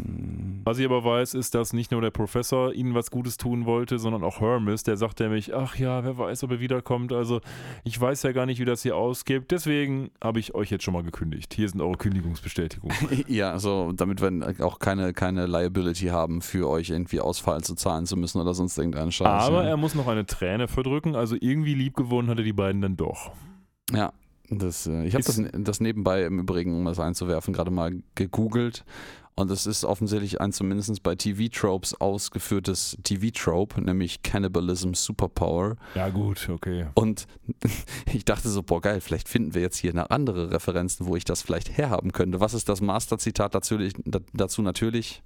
Was ich aber weiß, ist, dass nicht nur der Professor ihnen was Gutes tun wollte, sondern auch Hermes, der sagt nämlich, ach ja, wer weiß, ob er wiederkommt. Also ich weiß ja gar nicht, wie das hier ausgeht. Deswegen habe ich euch jetzt schon mal gekündigt. Hier sind eure Kündigungsbestätigungen. Ja, also damit wir auch keine, keine Liability haben, für euch irgendwie Ausfall zu zahlen zu müssen oder sonst irgendeinen Scheiß. Aber ja. er muss noch eine Träne verdrücken, also irgendwie liebgewonnen hat er die beiden dann doch. Ja, das, äh, ich habe das, das nebenbei im Übrigen, um das einzuwerfen, gerade mal gegoogelt. Und es ist offensichtlich ein zumindest bei TV-Tropes ausgeführtes TV-Trope, nämlich Cannibalism Superpower. Ja gut, okay. Und ich dachte so, boah geil, vielleicht finden wir jetzt hier noch andere Referenzen, wo ich das vielleicht herhaben könnte. Was ist das Master-Zitat dazu, dazu natürlich?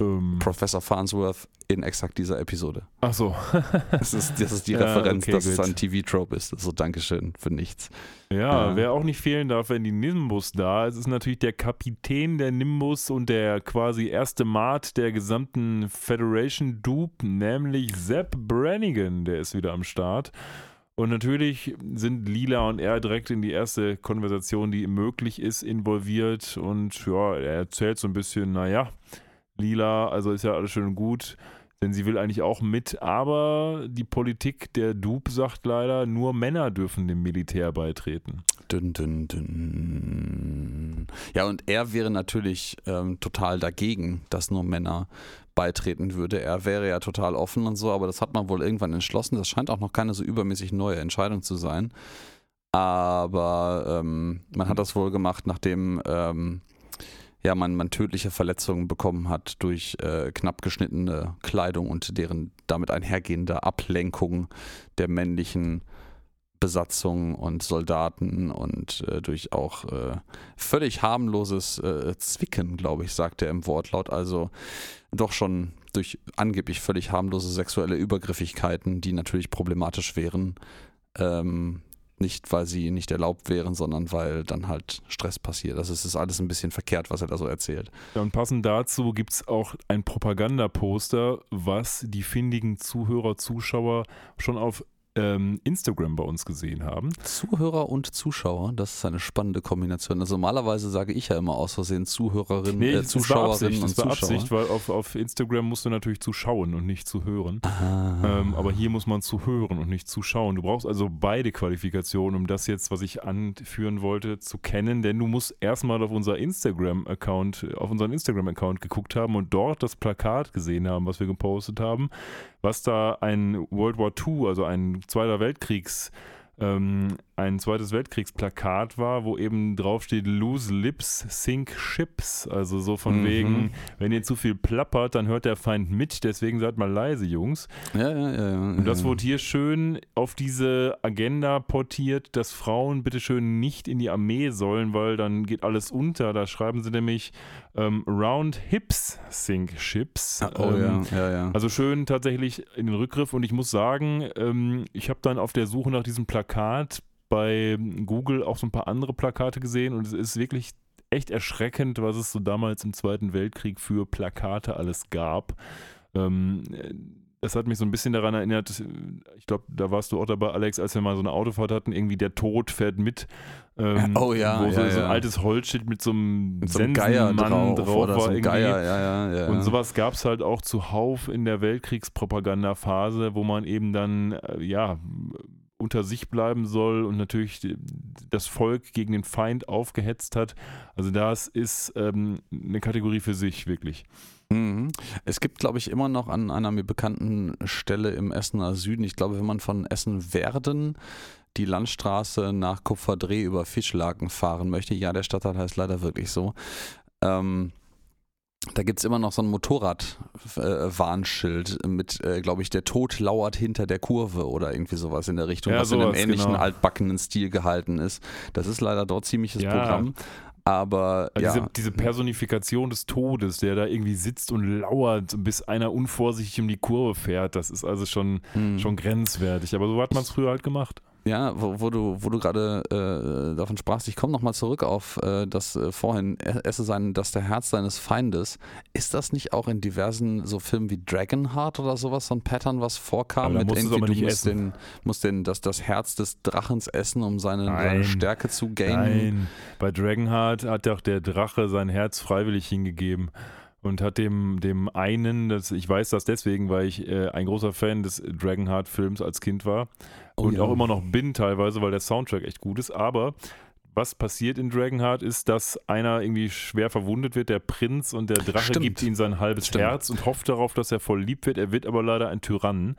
Ähm, Professor Farnsworth in exakt dieser Episode. ach so. Das ist, das ist die Ja, Referenz, okay, dass es gut. ein TV-Trope ist. So, Dankeschön für nichts. Ja, Ja. wer auch nicht fehlen darf, wenn die Nimbus da ist, ist natürlich der Kapitän der Nimbus und der quasi erste Mart der gesamten Federation Dupe, nämlich Sepp Brannigan, der ist wieder am Start. Und natürlich sind Lila und er direkt in die erste Konversation, die möglich ist, involviert. Und ja, er erzählt so ein bisschen, naja, Lila, also ist ja alles schön und gut, denn sie will eigentlich auch mit, aber die Politik der Dupe sagt leider, nur Männer dürfen dem Militär beitreten. Dünn, dünn, dünn. Ja, und er wäre natürlich ähm, total dagegen, dass nur Männer beitreten würde. Er wäre ja total offen und so, aber das hat man wohl irgendwann entschlossen. Das scheint auch noch keine so übermäßig neue Entscheidung zu sein. Aber ähm, man hat das wohl gemacht, nachdem ähm, ja, man, man tödliche Verletzungen bekommen hat durch äh, knapp geschnittene Kleidung und deren damit einhergehende Ablenkung der männlichen Besatzung und Soldaten und äh, durch auch äh, völlig harmloses äh, Zwicken, glaube ich, sagt er im Wortlaut. Also doch schon durch angeblich völlig harmlose sexuelle Übergriffigkeiten, die natürlich problematisch wären, ähm, Nicht, weil sie nicht erlaubt wären, sondern weil dann halt Stress passiert. Also es ist alles ein bisschen verkehrt, was er da so erzählt. Ja, und passend dazu gibt es auch ein Propagandaposter, was die findigen Zuhörer, Zuschauer schon auf ähm, Instagram bei uns gesehen haben. Zuhörer und Zuschauer, das ist eine spannende Kombination. Also normalerweise sage ich ja immer aus Versehen Zuhörerinnen, Nee, äh, Zuschauerinnen Absicht, und das war Zuschauer. Absicht, weil auf, auf Instagram musst du natürlich zuschauen und nicht zuhören. Ah. Ähm, aber hier muss man zuhören und nicht zuschauen. Du brauchst also beide Qualifikationen, um das jetzt, was ich anführen wollte, zu kennen, denn du musst erstmal auf unser Instagram-Account, auf unseren Instagram-Account geguckt haben und dort das Plakat gesehen haben, was wir gepostet haben, was da ein World War II, also ein Zweiter Weltkriegs ähm, ein zweites Weltkriegsplakat war, wo eben draufsteht Lose Lips, Sink Ships. Also so von Mhm. wegen, wenn ihr zu viel plappert, dann hört der Feind mit, deswegen seid mal leise, Jungs. Ja, ja, ja. ja Und das wurde hier schön auf diese Agenda portiert, dass Frauen bitteschön nicht in die Armee sollen, weil dann geht alles unter. Da schreiben sie nämlich ähm, Round Hips Sink Ships. Ah, Oh ähm, ja, ja, ja. also schön tatsächlich in den Rückgriff und ich muss sagen, ähm, ich habe dann auf der Suche nach diesem Plakat bei Google auch so ein paar andere Plakate gesehen und es ist wirklich echt erschreckend, was es so damals im Zweiten Weltkrieg für Plakate alles gab. Ähm, das hat mich so ein bisschen daran erinnert, ich glaube, da warst du auch dabei, Alex, als wir mal so eine Autofahrt hatten, irgendwie der Tod fährt mit. Ähm, Oh ja, Wo so, ja, so ein ja. altes Holzschild mit so einem, Mit so einem Geier Sensenmann drauf, oder war so irgendwie. Geier, ja, ja, ja. Und sowas gab es halt auch zuhauf in der Weltkriegspropagandaphase, wo man eben dann, äh, ja, unter sich bleiben soll und natürlich das Volk gegen den Feind aufgehetzt hat. Also das ist ähm, eine Kategorie für sich, wirklich. Mhm. Es gibt, glaube ich, immer noch an einer mir bekannten Stelle im Essener Süden, ich glaube, wenn man von Essen-Werden die Landstraße nach Kupferdreh über Fischlaken fahren möchte, ja, der Stadtteil heißt leider wirklich so, ähm, da gibt es immer noch so ein Motorradwarnschild mit, äh, glaube ich, der Tod lauert hinter der Kurve oder irgendwie sowas in der Richtung, Ja, was in einem sowas, ähnlichen genau. altbackenen Stil gehalten ist. Das ist leider dort ziemliches Ja. Programm. Aber Also ja, diese, diese Personifikation des Todes, der da irgendwie sitzt und lauert, bis einer unvorsichtig um die Kurve fährt, das ist also schon, hm. schon grenzwertig. Aber so hat man es früher halt gemacht. Ja, wo, wo du, wo du gerade äh, davon sprachst, ich komme nochmal zurück auf äh, das äh, vorhin, e- esse sein, das der Herz seines Feindes. Ist das nicht auch in diversen so Filmen wie Dragonheart oder sowas so ein Pattern, was vorkam? Es irgendwie, du musst, essen. den, musst den, das, das Herz des Drachens essen, um seine, seine. Stärke zu gainen. Nein, bei Dragonheart hat doch der Drache sein Herz freiwillig hingegeben und hat dem, dem einen, das, ich weiß das deswegen, weil ich äh, ein großer Fan des Dragonheart-Films als Kind war Oh und ja. auch immer noch bin teilweise, weil der Soundtrack echt gut ist, aber was passiert in Dragonheart ist, dass einer irgendwie schwer verwundet wird, der Prinz, und der Drache Stimmt. gibt ihm sein halbes Stimmt. Herz und hofft darauf, dass er voll lieb wird. Er wird aber leider ein Tyrann.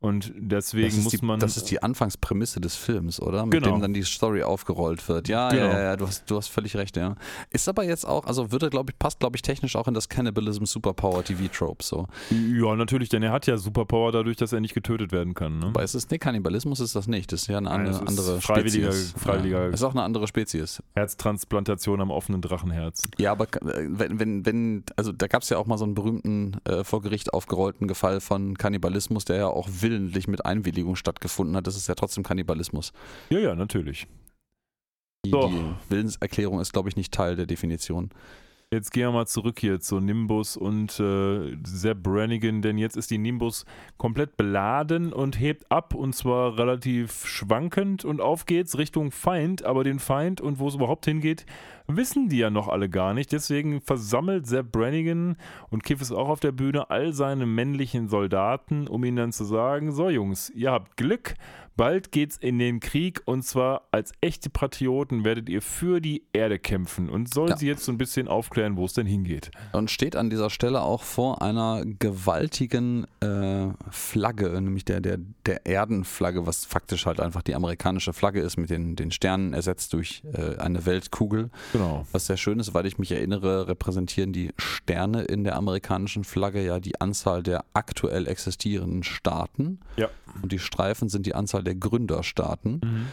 Und deswegen muss die, man. das ist die Anfangsprämisse des Films, oder? Mit Genau. dem dann die Story aufgerollt wird. Ja, Genau. ja, ja, ja du, hast, du hast völlig recht, ja. Ist aber jetzt auch, also würde, glaube ich, passt, glaube ich, technisch auch in das Cannibalism Superpower TV-Trope so. ja, natürlich, denn er hat ja Superpower dadurch, dass er nicht getötet werden kann. Ne? Aber es ist, nee, Kannibalismus ist das nicht. Das ist ja eine Nein, andere, andere freiwilliger- Spezies. freiwilliger- Ja. Ist auch eine andere Spezies. Herztransplantation am offenen Drachenherz. Ja, aber äh, wenn, wenn, wenn also da gab es ja auch mal so einen berühmten äh, vor Gericht aufgerollten Fall von Kannibalismus, der ja auch willentlich mit Einwilligung stattgefunden hat. Das ist ja trotzdem Kannibalismus. Ja, ja, natürlich. Die, So. die Willenserklärung ist, glaube ich, nicht Teil der Definition. Jetzt gehen wir mal zurück hier zu Nimbus und äh, Sepp Brannigan, denn jetzt ist die Nimbus komplett beladen und hebt ab und zwar relativ schwankend und auf geht's Richtung Feind, aber den Feind und wo es überhaupt hingeht, wissen die ja noch alle gar nicht. Deswegen versammelt Sepp Brannigan und Kiff ist auch auf der Bühne all seine männlichen Soldaten, um ihnen dann zu sagen, so Jungs, ihr habt Glück, bald geht's in den Krieg und zwar als echte Patrioten werdet ihr für die Erde kämpfen und soll Ja. sie jetzt so ein bisschen aufklären, wo es denn hingeht. Und steht an dieser Stelle auch vor einer gewaltigen äh, Flagge, nämlich der, der, der Erdenflagge, was faktisch halt einfach die amerikanische Flagge ist, mit den, den Sternen ersetzt durch äh, eine Weltkugel. Genau. Was sehr schön ist, weil ich mich erinnere, repräsentieren die Sterne in der amerikanischen Flagge ja die Anzahl der aktuell existierenden Staaten. Ja. Und die Streifen sind die Anzahl der Gründerstaaten. Mhm.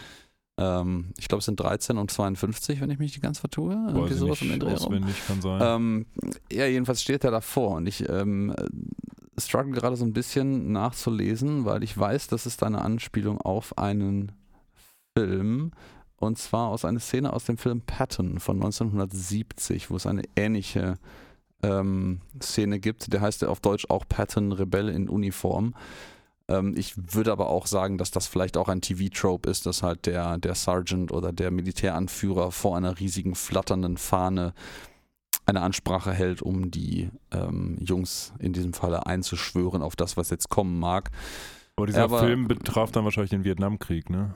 Ähm, ich glaube, es sind 13 und 52, wenn ich mich nicht ganz vertue. Irgendwie Weiß ich sowas im Dreh rum. kann sein. Ähm, ja, jedenfalls steht er davor und ich ähm, äh, struggle gerade so ein bisschen nachzulesen, weil ich weiß, das ist eine Anspielung auf einen Film. Und zwar aus einer Szene aus dem Film Patton von 1970, wo es eine ähnliche ähm, Szene gibt. Der heißt ja auf Deutsch auch Patton Rebell in Uniform. Ähm, ich würde aber auch sagen, dass das vielleicht auch ein TV-Trope ist, dass halt der, der Sergeant oder der Militäranführer vor einer riesigen flatternden Fahne eine Ansprache hält, um die ähm, Jungs in diesem Falle einzuschwören auf das, was jetzt kommen mag. Aber dieser aber, Film betraf dann wahrscheinlich den Vietnamkrieg, ne?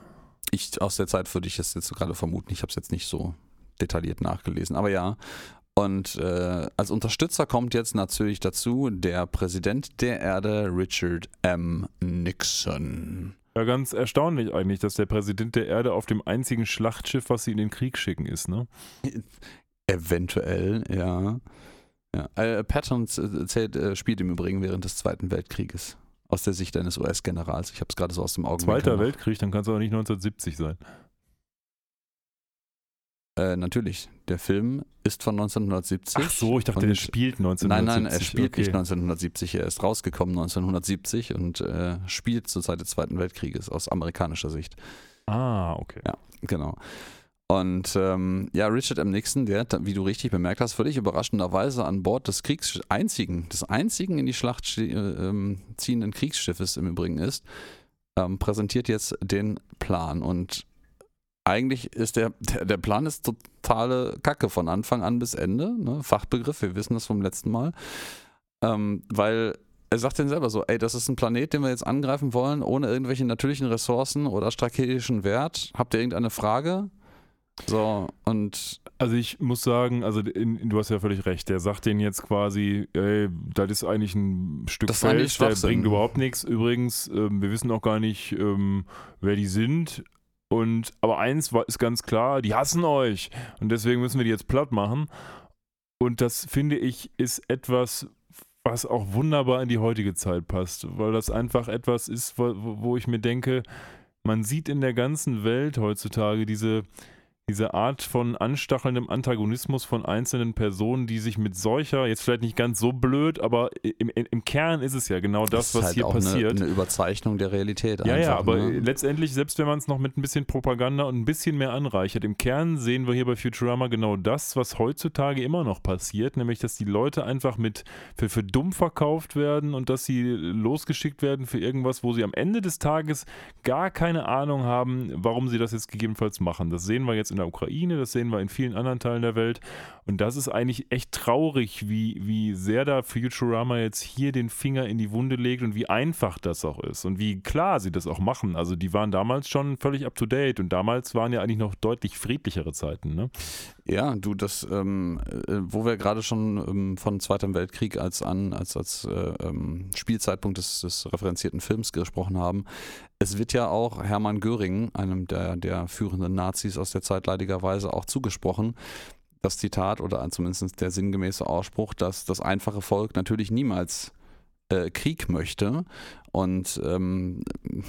Ich, aus der Zeit würde ich es jetzt gerade vermuten. Ich habe es jetzt nicht so detailliert nachgelesen. Aber ja, und äh, als Unterstützer kommt jetzt natürlich dazu der Präsident der Erde, Richard M. Nixon. Ja, ganz erstaunlich eigentlich, dass der Präsident der Erde auf dem einzigen Schlachtschiff, was sie in den Krieg schicken, ist, ne? Eventuell, ja. ja. Äh, Patton zählt, äh, spielt im Übrigen während des Zweiten Weltkrieges. Aus der Sicht eines US-Generals. Ich habe es gerade so aus dem Auge. Zweiter Weltkrieg, dann kann es aber nicht 1970 sein. Äh, natürlich. Der Film ist von 1970. Ach so, ich dachte, der spielt 1970. Nein, nein, er spielt okay. nicht 1970. Er ist rausgekommen 1970 und äh, spielt zur Zeit des Zweiten Weltkrieges aus amerikanischer Sicht. Ah, okay. Ja, genau. Und ähm, ja, Richard M. Nixon, der, wie du richtig bemerkt hast, völlig überraschenderweise an Bord des Kriegs einzigen, des einzigen in die Schlacht äh, ähm, ziehenden Kriegsschiffes im Übrigen ist, ähm, präsentiert jetzt den Plan. Und eigentlich ist der, der, der, Plan ist totale Kacke von Anfang an bis Ende. Ne? Fachbegriff, wir wissen das vom letzten Mal. Ähm, weil er sagt dann selber so, ey, das ist ein Planet, den wir jetzt angreifen wollen, ohne irgendwelche natürlichen Ressourcen oder strategischen Wert. Habt ihr irgendeine Frage? So, und. Also ich muss sagen, also in, du hast ja völlig recht, der sagt denen jetzt quasi, ey, das ist eigentlich ein Stück das Feld, der bringt überhaupt nichts. Übrigens, ähm, wir wissen auch gar nicht, ähm, wer die sind. Und aber eins war, ist ganz klar, die hassen euch. Und deswegen müssen wir die jetzt platt machen. Und das finde ich ist etwas, was auch wunderbar in die heutige Zeit passt, weil das einfach etwas ist, wo, wo ich mir denke, man sieht in der ganzen Welt heutzutage diese, diese Art von anstachelndem Antagonismus von einzelnen Personen, die sich mit solcher, jetzt vielleicht nicht ganz so blöd, aber im, im Kern ist es ja genau das, das was halt hier passiert. Eine, eine Überzeichnung der Realität. Ja, einfach, ja, aber ne? letztendlich, selbst wenn man es noch mit ein bisschen Propaganda und ein bisschen mehr anreichert, im Kern sehen wir hier bei Futurama genau das, was heutzutage immer noch passiert, nämlich, dass die Leute einfach mit für, für dumm verkauft werden und dass sie losgeschickt werden für irgendwas, wo sie am Ende des Tages gar keine Ahnung haben, warum sie das jetzt gegebenenfalls machen. Das sehen wir jetzt in der Ukraine, das sehen wir in vielen anderen Teilen der Welt. Und das ist eigentlich echt traurig, wie, wie sehr da Futurama jetzt hier den Finger in die Wunde legt und wie einfach das auch ist und wie klar sie das auch machen. Also die waren damals schon völlig up to date und damals waren ja eigentlich noch deutlich friedlichere Zeiten. Ne? Ja, du, das, ähm, äh, wo wir gerade schon ähm, von Zweiten Weltkrieg als an, als, als äh, ähm, Spielzeitpunkt des, des referenzierten Films gesprochen haben, es wird ja auch Hermann Göring, einem der, der führenden Nazis aus der Zeit leidigerweise auch zugesprochen, das Zitat oder zumindest der sinngemäße Ausspruch, dass das einfache Volk natürlich niemals äh, Krieg möchte. Und ähm,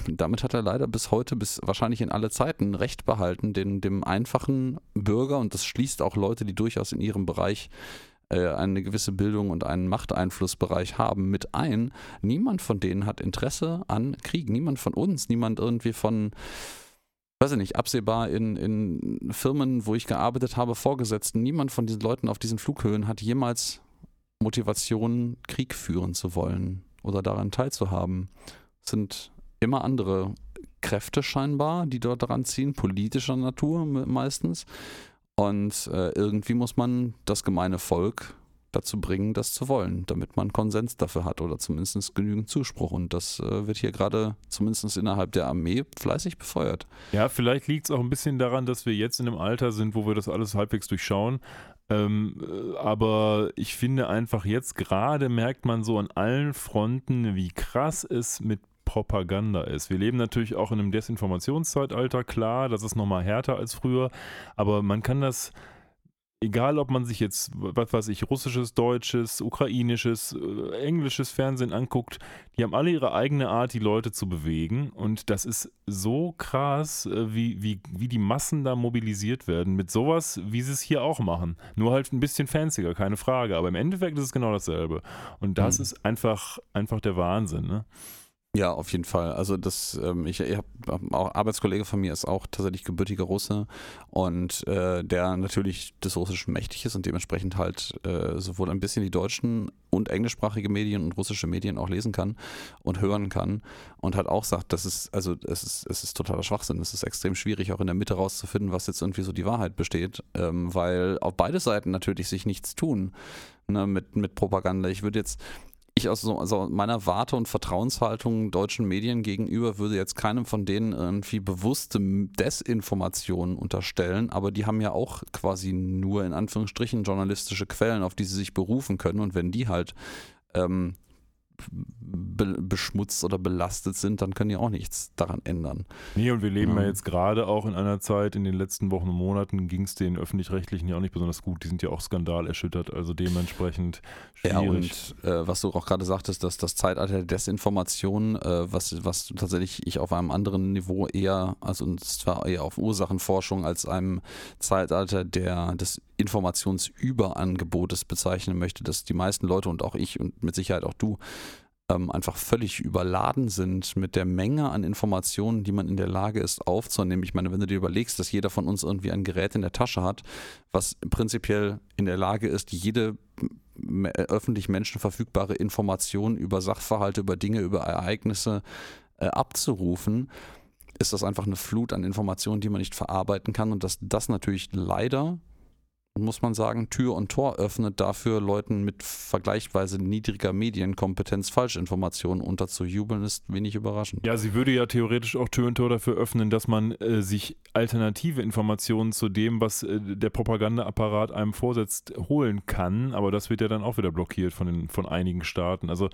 damit hat er leider bis heute, bis wahrscheinlich in alle Zeiten Recht behalten, den, dem einfachen Bürger, und das schließt auch Leute, die durchaus in ihrem Bereich äh, eine gewisse Bildung und einen Machteinflussbereich haben, mit ein. Niemand von denen hat Interesse an Krieg. Niemand von uns, niemand irgendwie von weiß ich nicht, absehbar in, in Firmen, wo ich gearbeitet habe, Vorgesetzten, niemand von diesen Leuten auf diesen Flughöhen hat jemals Motivation, Krieg führen zu wollen oder daran teilzuhaben. Es sind immer andere Kräfte scheinbar, die dort daran ziehen, politischer Natur meistens. Und äh, irgendwie muss man das gemeine Volk dazu bringen, das zu wollen, damit man Konsens dafür hat oder zumindest genügend Zuspruch. Und das äh, wird hier gerade zumindest innerhalb der Armee fleißig befeuert. Ja, vielleicht liegt es auch ein bisschen daran, dass wir jetzt in einem Alter sind, wo wir das alles halbwegs durchschauen. Ähm, äh, aber ich finde einfach jetzt gerade merkt man so an allen Fronten, wie krass es mit Propaganda ist. Wir leben natürlich auch in einem Desinformationszeitalter, klar, das ist nochmal härter als früher, aber man kann das egal ob man sich jetzt, was weiß ich, russisches, deutsches, ukrainisches, äh, englisches Fernsehen anguckt, die haben alle ihre eigene Art, die Leute zu bewegen. Und das ist so krass, äh, wie, wie, wie die Massen da mobilisiert werden. Mit sowas, wie sie es hier auch machen. Nur halt ein bisschen fancier, keine Frage. Aber im Endeffekt ist es genau dasselbe. Und das mhm. ist einfach, einfach der Wahnsinn, ne? Ja, auf jeden Fall. Also das, ähm, ich, ich habe auch Arbeitskollege von mir ist auch tatsächlich gebürtiger Russe und äh, der natürlich des Russischen mächtig ist und dementsprechend halt äh, sowohl ein bisschen die deutschen und englischsprachige Medien und russische Medien auch lesen kann und hören kann und hat auch sagt, das ist, also es ist, es ist totaler Schwachsinn. Es ist extrem schwierig, auch in der Mitte rauszufinden, was jetzt irgendwie so die Wahrheit besteht, ähm, weil auf beide Seiten natürlich sich nichts tun ne, mit, mit Propaganda. Ich würde jetzt ich aus so, also meiner Warte und Vertrauenshaltung deutschen Medien gegenüber würde jetzt keinem von denen irgendwie bewusste Desinformationen unterstellen, aber die haben ja auch quasi nur in Anführungsstrichen journalistische Quellen, auf die sie sich berufen können. Und wenn die halt ähm, be beschmutzt oder belastet sind, dann können die auch nichts daran ändern. Nee, und wir leben ja, ja jetzt gerade auch in einer Zeit, in den letzten Wochen und Monaten ging es den Öffentlich-Rechtlichen ja auch nicht besonders gut. Die sind ja auch skandalerschüttert, also dementsprechend schwierig. Ja, und äh, was du auch gerade sagtest, dass das Zeitalter der Desinformation, äh, was, was tatsächlich ich auf einem anderen Niveau eher, also zwar eher auf Ursachenforschung als einem Zeitalter der, des Informationsüberangebotes bezeichnen möchte, dass die meisten Leute und auch ich und mit Sicherheit auch du ähm, einfach völlig überladen sind mit der Menge an Informationen, die man in der Lage ist aufzunehmen. Ich meine, wenn du dir überlegst, dass jeder von uns irgendwie ein Gerät in der Tasche hat, was prinzipiell in der Lage ist, jede öffentlich Menschen verfügbare Information über Sachverhalte, über Dinge, über Ereignisse äh, abzurufen, ist das einfach eine Flut an Informationen, die man nicht verarbeiten kann und dass das natürlich leider muss man sagen, Tür und Tor öffnet dafür, Leuten mit vergleichsweise niedriger Medienkompetenz Falschinformationen unterzujubeln, ist wenig überraschend. Ja, sie würde ja theoretisch auch Tür und Tor dafür öffnen, dass man äh, sich alternative Informationen zu dem, was äh, der Propagandaapparat einem vorsetzt, holen kann. Aber das wird ja dann auch wieder blockiert von, den, von einigen Staaten. Also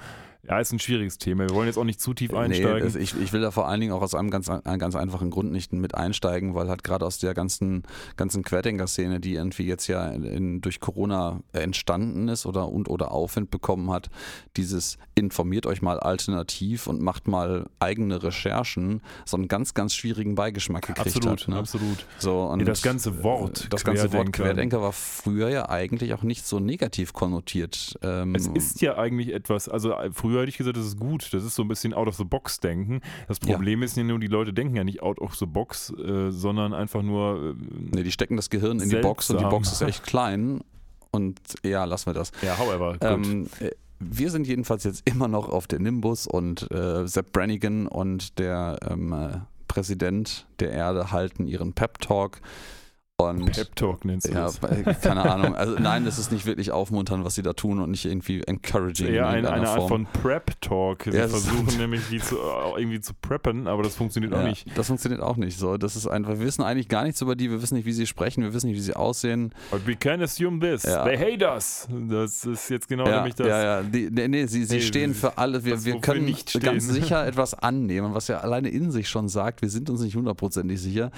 ja, ist ein schwieriges Thema. Wir wollen jetzt auch nicht zu tief einsteigen. Nee, ich, ich will da vor allen Dingen auch aus einem ganz, einem ganz einfachen Grund nicht mit einsteigen, weil halt gerade aus der ganzen, ganzen Querdenker-Szene, die irgendwie jetzt ja in, durch Corona entstanden ist oder und oder Aufwind bekommen hat, dieses informiert euch mal alternativ und macht mal eigene Recherchen, so einen ganz, ganz schwierigen Beigeschmack gekriegt absolut, hat. Ne? Absolut. So, und ja, das ganze Wort. Das ganze Wort Querdenker war früher ja eigentlich auch nicht so negativ konnotiert. Ähm, es ist ja eigentlich etwas, also früher früher hätte ich gesagt, das ist gut. Das ist so ein bisschen out of the box denken. Das Problem ja. ist ja nur, die Leute denken ja nicht out of the box, äh, sondern einfach nur. Äh, nee, die stecken das Gehirn in die Box und die Box ist echt klein. Und ja, lassen wir das. Ja, however. Ähm, äh, wir sind jedenfalls jetzt immer noch auf der Nimbus und äh, Sepp Brannigan und der ähm, äh, Präsident der Erde halten ihren Pep-Talk. Und, Pep Talk nennst du ja, das. keine Ahnung. Also nein, das ist nicht wirklich aufmuntern, was sie da tun und nicht irgendwie encouraging. Ja, eine, eine Art von Prep Talk. Sie ja, versuchen nämlich die zu, irgendwie zu preppen, aber das funktioniert ja, auch nicht. Das funktioniert auch nicht. So, das ist einfach. Wir wissen eigentlich gar nichts über die. Wir wissen nicht, wie sie sprechen. Wir wissen nicht, wie sie aussehen. But we can assume this. They hate us. Das ist jetzt genau nämlich das. Ja, ja. Die, nee, nee, sie, sie hey, stehen für alle. Wir, wir können nicht ganz sicher etwas annehmen, was ja alleine in sich schon sagt. Wir sind uns nicht hundertprozentig sicher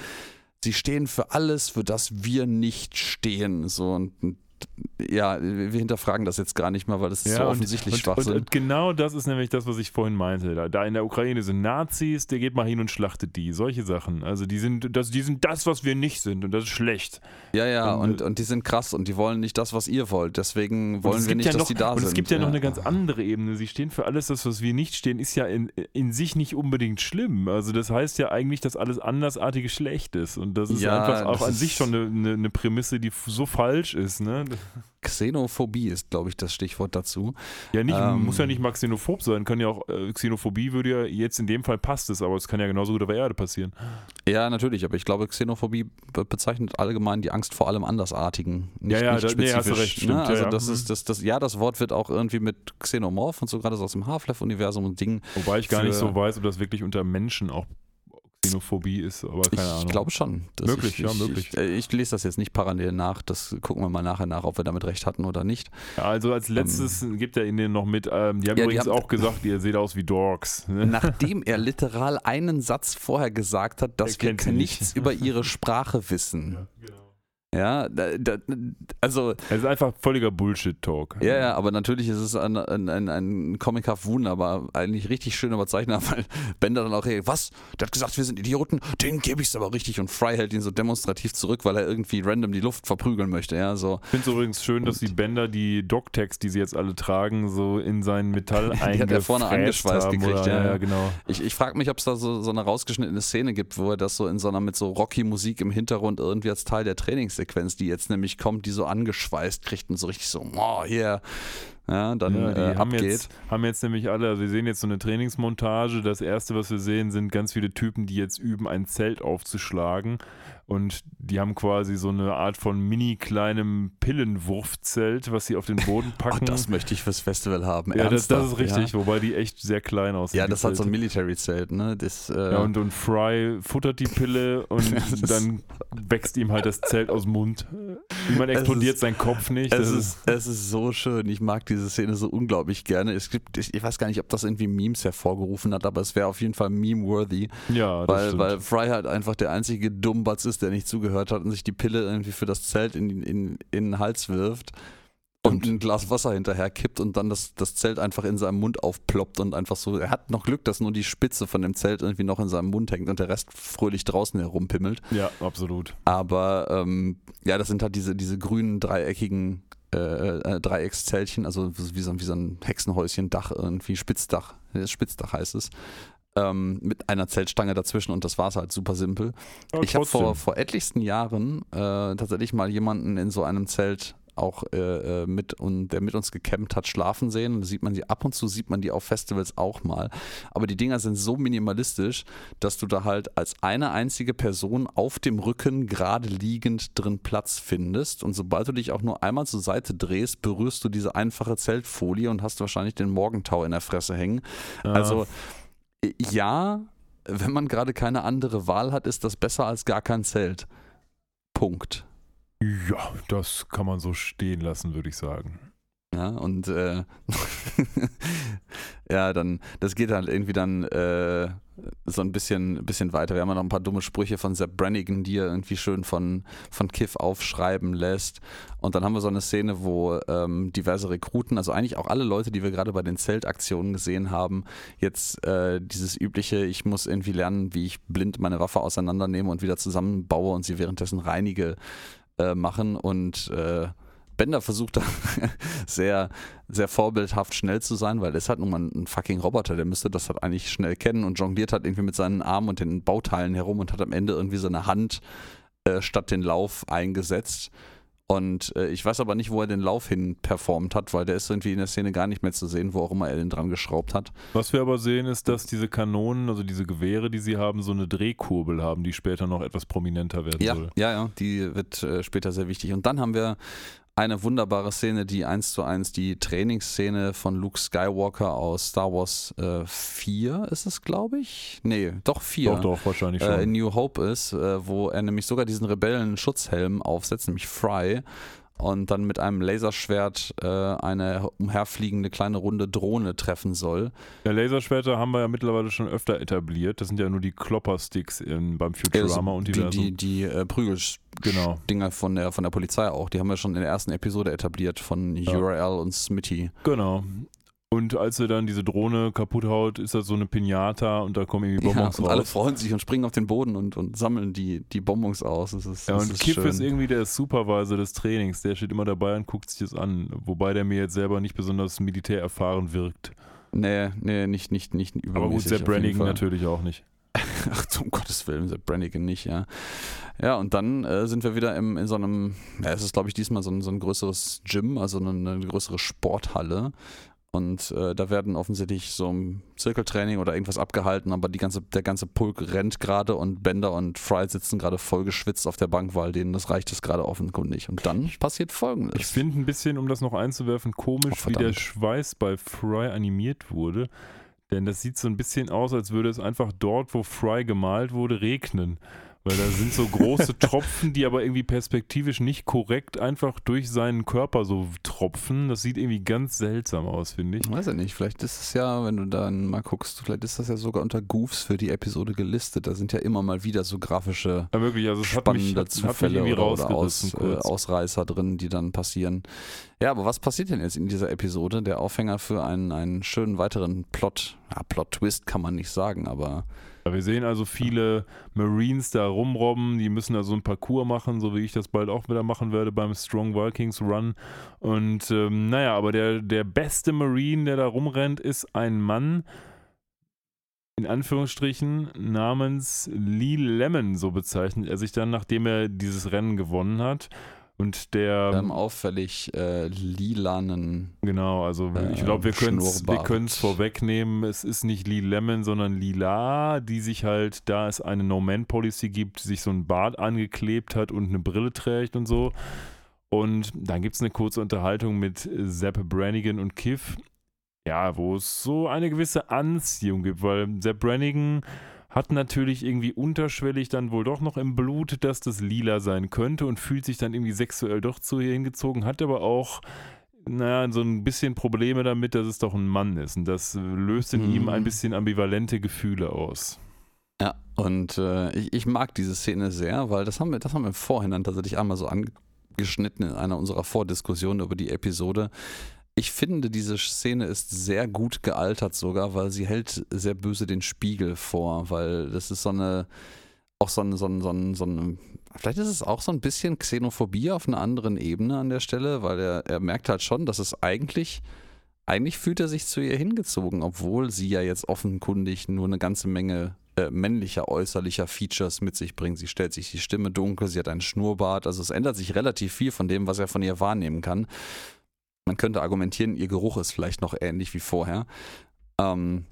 sie stehen für alles, für das wir nicht stehen. So und ja, wir hinterfragen das jetzt gar nicht mal, weil das ist ja, so offensichtlich und, Schwachsinn. Und, und, genau das ist nämlich das, was ich vorhin meinte. Da, da, in der Ukraine sind Nazis, der geht mal hin und schlachtet die. Solche Sachen. Also die sind das, die sind das, was wir nicht sind und das ist schlecht. Ja, ja, und, und, die sind krass und die wollen nicht das, was ihr wollt. Deswegen wollen wir nicht, ja dass die da und sind. Und es gibt ja, ja, noch eine ganz andere Ebene. Sie stehen für alles, das, was wir nicht stehen, ist ja in, in sich nicht unbedingt schlimm. Also das heißt ja eigentlich, dass alles Andersartige schlecht ist. Und das ist ja, einfach auch an sich schon eine, eine, eine Prämisse, die so falsch ist. Ne? Xenophobie ist, glaube ich, das Stichwort dazu. Ja, nicht, ähm, muss ja nicht mal xenophob sein, kann ja auch, äh, Xenophobie würde ja, jetzt in dem Fall passt es, aber es kann ja genauso gut auf der Erde passieren. Ja, natürlich, aber ich glaube, Xenophobie bezeichnet allgemein die Angst vor allem Andersartigen. Nicht, ja, ja, nicht da, spezifisch. Nee, hast du recht, stimmt, ne? Also ja, das ist, das, das, ja, das Wort wird auch irgendwie mit Xenomorph und so gerade aus dem Half-Life-Universum und Dingen. Wobei ich gar nicht so weiß, ob das wirklich unter Menschen auch Xenophobie ist, aber keine ich Ahnung. Ich glaube schon. Möglich, ich, ja, möglich. Ich, ich, lese das jetzt nicht parallel nach, das gucken wir mal nachher nach, ob wir damit recht hatten oder nicht. Ja, also als letztes ähm, gibt er Ihnen noch mit, ähm, die haben ja, übrigens die haben, auch gesagt, ihr seht aus wie Dorks. Nachdem er literal einen Satz vorher gesagt hat, dass wir nichts nicht. über ihre Sprache wissen. Ja. Ja, da, da, also. Es ist einfach völliger Bullshit-Talk. Ja, ja, aber natürlich ist es ein, ein, ein, ein comichaft wunderbar, eigentlich richtig schön überzeichnet, weil Bender dann auch, hey, was? Der hat gesagt, wir sind Idioten, den gebe ich es aber richtig und Fry hält ihn so demonstrativ zurück, weil er irgendwie random die Luft verprügeln möchte, ja, so. Ich finde es übrigens schön, dass die Bender die Doc-Tags, die sie jetzt alle tragen, so in sein Metall Die hat er vorne angeschweißt haben, gekriegt, oder, ja, ja, genau. Ich, ich frage mich, ob es da so, so eine rausgeschnittene Szene gibt, wo er das so in so einer mit so Rocky-Musik im Hintergrund irgendwie als Teil der Trainingssequenz, die jetzt nämlich kommt, die so angeschweißt kriegt und so richtig so, oh, hier, ja, dann Ja, die äh, haben, abgeht. jetzt, haben jetzt nämlich alle, also wir sehen jetzt so eine Trainingsmontage. Das erste, was wir sehen, sind ganz viele Typen, die jetzt üben, ein Zelt aufzuschlagen. Und die haben quasi so eine Art von mini kleinem Pillenwurfzelt, was sie auf den Boden Oh, packen. das möchte ich fürs Festival haben. ja, das, das ist richtig, Ja, wobei die echt sehr klein aussehen. ja das hat so ein. Military-Zelt, ne? Das, äh, Ja, und, und Fry futtert die Pille und dann wächst ihm halt das Zelt aus dem Mund. Es explodiert ist- sein Kopf nicht. es ist, es ist so schön. Ich mag diese Szene so unglaublich gerne. Es gibt, ich, ich weiß gar nicht, ob das irgendwie Memes hervorgerufen hat, aber es wäre auf jeden Fall meme-worthy, ja, das weil, stimmt. weil Fry halt einfach der einzige Dummbatz ist, der nicht zugehört hat und sich die Pille irgendwie für das Zelt in, in, in den Hals wirft und ein Glas Wasser hinterher kippt und dann das, das Zelt einfach in seinem Mund aufploppt und einfach so, er hat noch Glück, dass nur die Spitze von dem Zelt irgendwie noch in seinem Mund hängt und der Rest fröhlich draußen herumpimmelt. ja, absolut. Aber ähm, ja, das sind halt diese, diese grünen dreieckigen äh, äh, Dreieckszeltchen, also wie so, wie so ein Hexenhäuschen, Dach irgendwie, Spitzdach, äh, Spitzdach heißt es. Ähm, mit einer Zeltstange dazwischen und das war es halt super simpel. Aber ich habe vor, vor etlichsten Jahren äh, tatsächlich mal jemanden in so einem Zelt auch äh, äh, mit und der mit uns gecampt hat schlafen sehen. Da sieht man sie ab und zu sieht man die auf Festivals auch mal. Aber die Dinger sind so minimalistisch, dass du da halt als eine einzige Person auf dem Rücken gerade liegend drin Platz findest. Und sobald du dich auch nur einmal zur Seite drehst, berührst du diese einfache Zeltfolie und hast wahrscheinlich den Morgentau in der Fresse hängen. Ja. Also ja, wenn man gerade keine andere Wahl hat, ist das besser als gar kein Zelt. Punkt. Ja, das kann man so stehen lassen, würde ich sagen. Ja, und äh, ja, dann, das geht halt irgendwie dann äh, so ein bisschen, bisschen weiter. Wir haben ja noch ein paar dumme Sprüche von Sepp Brannigan, die er irgendwie schön von, von Kiff aufschreiben lässt. Und dann haben wir so eine Szene, wo ähm, diverse Rekruten, also eigentlich auch alle Leute, die wir gerade bei den Zeltaktionen gesehen haben, jetzt äh, dieses übliche, ich muss irgendwie lernen, wie ich blind meine Waffe auseinandernehme und wieder zusammenbaue und sie währenddessen reinige, äh, machen. Und äh, Bender versucht da sehr, sehr vorbildhaft schnell zu sein, weil ist halt nun mal ein fucking Roboter, der müsste das halt eigentlich schnell kennen und jongliert halt irgendwie mit seinen Armen und den Bauteilen herum und hat am Ende irgendwie seine Hand äh, statt den Lauf eingesetzt. Und äh, ich weiß aber nicht, wo er den Lauf hin performt hat, weil der ist irgendwie in der Szene gar nicht mehr zu sehen, wo auch immer er den dran geschraubt hat. Was wir aber sehen, ist, dass diese Kanonen, also diese Gewehre, die sie haben, so eine Drehkurbel haben, die später noch etwas prominenter werden Ja, soll. ja, ja, die wird äh, später sehr wichtig. Und dann haben wir eine wunderbare Szene, die eins zu eins die Trainingsszene von Luke Skywalker aus Star Wars äh, 4 ist es, glaube ich. Nee, doch 4. Doch, doch, wahrscheinlich Äh, in schon. New Hope ist, äh, wo er nämlich sogar diesen Rebellen-Schutzhelm aufsetzt, nämlich Fry. Und dann mit einem Laserschwert äh, eine umherfliegende kleine runde Drohne treffen soll. ja, Laserschwerter haben wir ja mittlerweile schon öfter etabliert. Das sind ja nur die Kloppersticks in, beim Futurama die Universum. die, die äh, Genau. Prügeldinger von der, von der Polizei auch. Die haben wir schon in der ersten Episode etabliert von Ja. URL und Smitty. Genau. Und als er dann diese Drohne kaputt haut, ist das so eine Pinata und da kommen irgendwie Ja, Bonbons und alle raus. freuen sich und springen auf den Boden und, und sammeln die, die Bonbons aus. Das ist, Ja, das und ist Kiff schön. ist irgendwie der Supervisor des Trainings. Der steht immer dabei und guckt sich das an. Wobei der mir jetzt selber nicht besonders militärerfahren wirkt. Nee, nee, nicht, nicht, nicht Aber gut, übermäßig. Sepp Brannigan natürlich auch nicht. Ach, um Gottes Willen, Sepp Brannigan nicht, ja. Ja, und dann äh, sind wir wieder im, in so einem, ja, es ist glaube ich diesmal so ein, so ein größeres Gym, also eine, eine größere Sporthalle. Und äh, da werden offensichtlich so ein Zirkeltraining oder irgendwas abgehalten, aber die ganze, der ganze Pulk rennt gerade und Bender und Fry sitzen gerade voll geschwitzt auf der Bank, weil denen das reicht es gerade offenkundig. Und dann passiert folgendes. Ich finde ein bisschen, um das noch einzuwerfen, komisch, Oh, wie der. Schweiß bei Fry animiert wurde. Denn das sieht so ein bisschen aus, als würde es einfach dort, wo Fry gemalt wurde, regnen. Weil da sind so große Tropfen, die aber irgendwie perspektivisch nicht korrekt einfach durch seinen Körper so tropfen. Das sieht irgendwie ganz seltsam aus, finde ich. Weiß ich nicht, vielleicht ist es ja, wenn du dann mal guckst, vielleicht ist das ja sogar unter Goofs für die Episode gelistet. Da sind ja immer mal wieder so grafische Ja, wirklich, also es hat mich, spannende hat, hat mich Zufälle irgendwie oder, oder rausgerissen Aus, äh. Ausreißer drin, die dann passieren. Ja, aber was passiert denn jetzt in dieser Episode? Der Aufhänger für einen, einen schönen weiteren Plot, ja, Plot-Twist kann man nicht sagen, aber wir sehen also viele Marines da rumrobben, die müssen also ein Parcours machen, so wie ich das bald auch wieder machen werde beim Strong Vikings Run. Und ähm, naja, aber der, der beste Marine, der da rumrennt, ist ein Mann, in Anführungsstrichen, namens Lee Lemon, so bezeichnet er sich dann, nachdem er dieses Rennen gewonnen hat. Und der. einem auffällig äh, lilanen. Genau, also ich Äh, glaube, wir können es vorwegnehmen. Es ist nicht Lee Lemon, sondern Lila, die sich halt, da es eine No-Man-Policy gibt, sich so ein Bart angeklebt hat und eine Brille trägt und so. Und dann gibt es eine kurze Unterhaltung mit Sepp Brannigan und Kiff, ja, wo es so eine gewisse Anziehung gibt, weil Sepp Brannigan hat natürlich irgendwie unterschwellig dann wohl doch noch im Blut, dass das lila sein könnte und fühlt sich dann irgendwie sexuell doch zu ihr hingezogen, hat aber auch, naja, so ein bisschen Probleme damit, dass es doch ein Mann ist. Und das löst in Mhm. ihm ein bisschen ambivalente Gefühle aus. Ja, und äh, ich, ich mag diese Szene sehr, weil das haben wir, das haben wir im Vorhinein tatsächlich einmal so angeschnitten in einer unserer Vordiskussionen über die Episode. Ich finde, diese Szene ist sehr gut gealtert sogar, weil sie hält sehr böse den Spiegel vor, weil das ist so eine, auch so eine, so eine, so eine, so eine vielleicht ist es auch so ein bisschen Xenophobie auf einer anderen Ebene an der Stelle, weil er, er merkt halt schon, dass es eigentlich, eigentlich fühlt er sich zu ihr hingezogen, obwohl sie ja jetzt offenkundig nur eine ganze Menge äh, männlicher äußerlicher Features mit sich bringt. Sie stellt sich die Stimme dunkel, sie hat einen Schnurrbart, also es ändert sich relativ viel von dem, was er von ihr wahrnehmen kann. Man könnte argumentieren, ihr Geruch ist vielleicht noch ähnlich wie vorher. Ähm,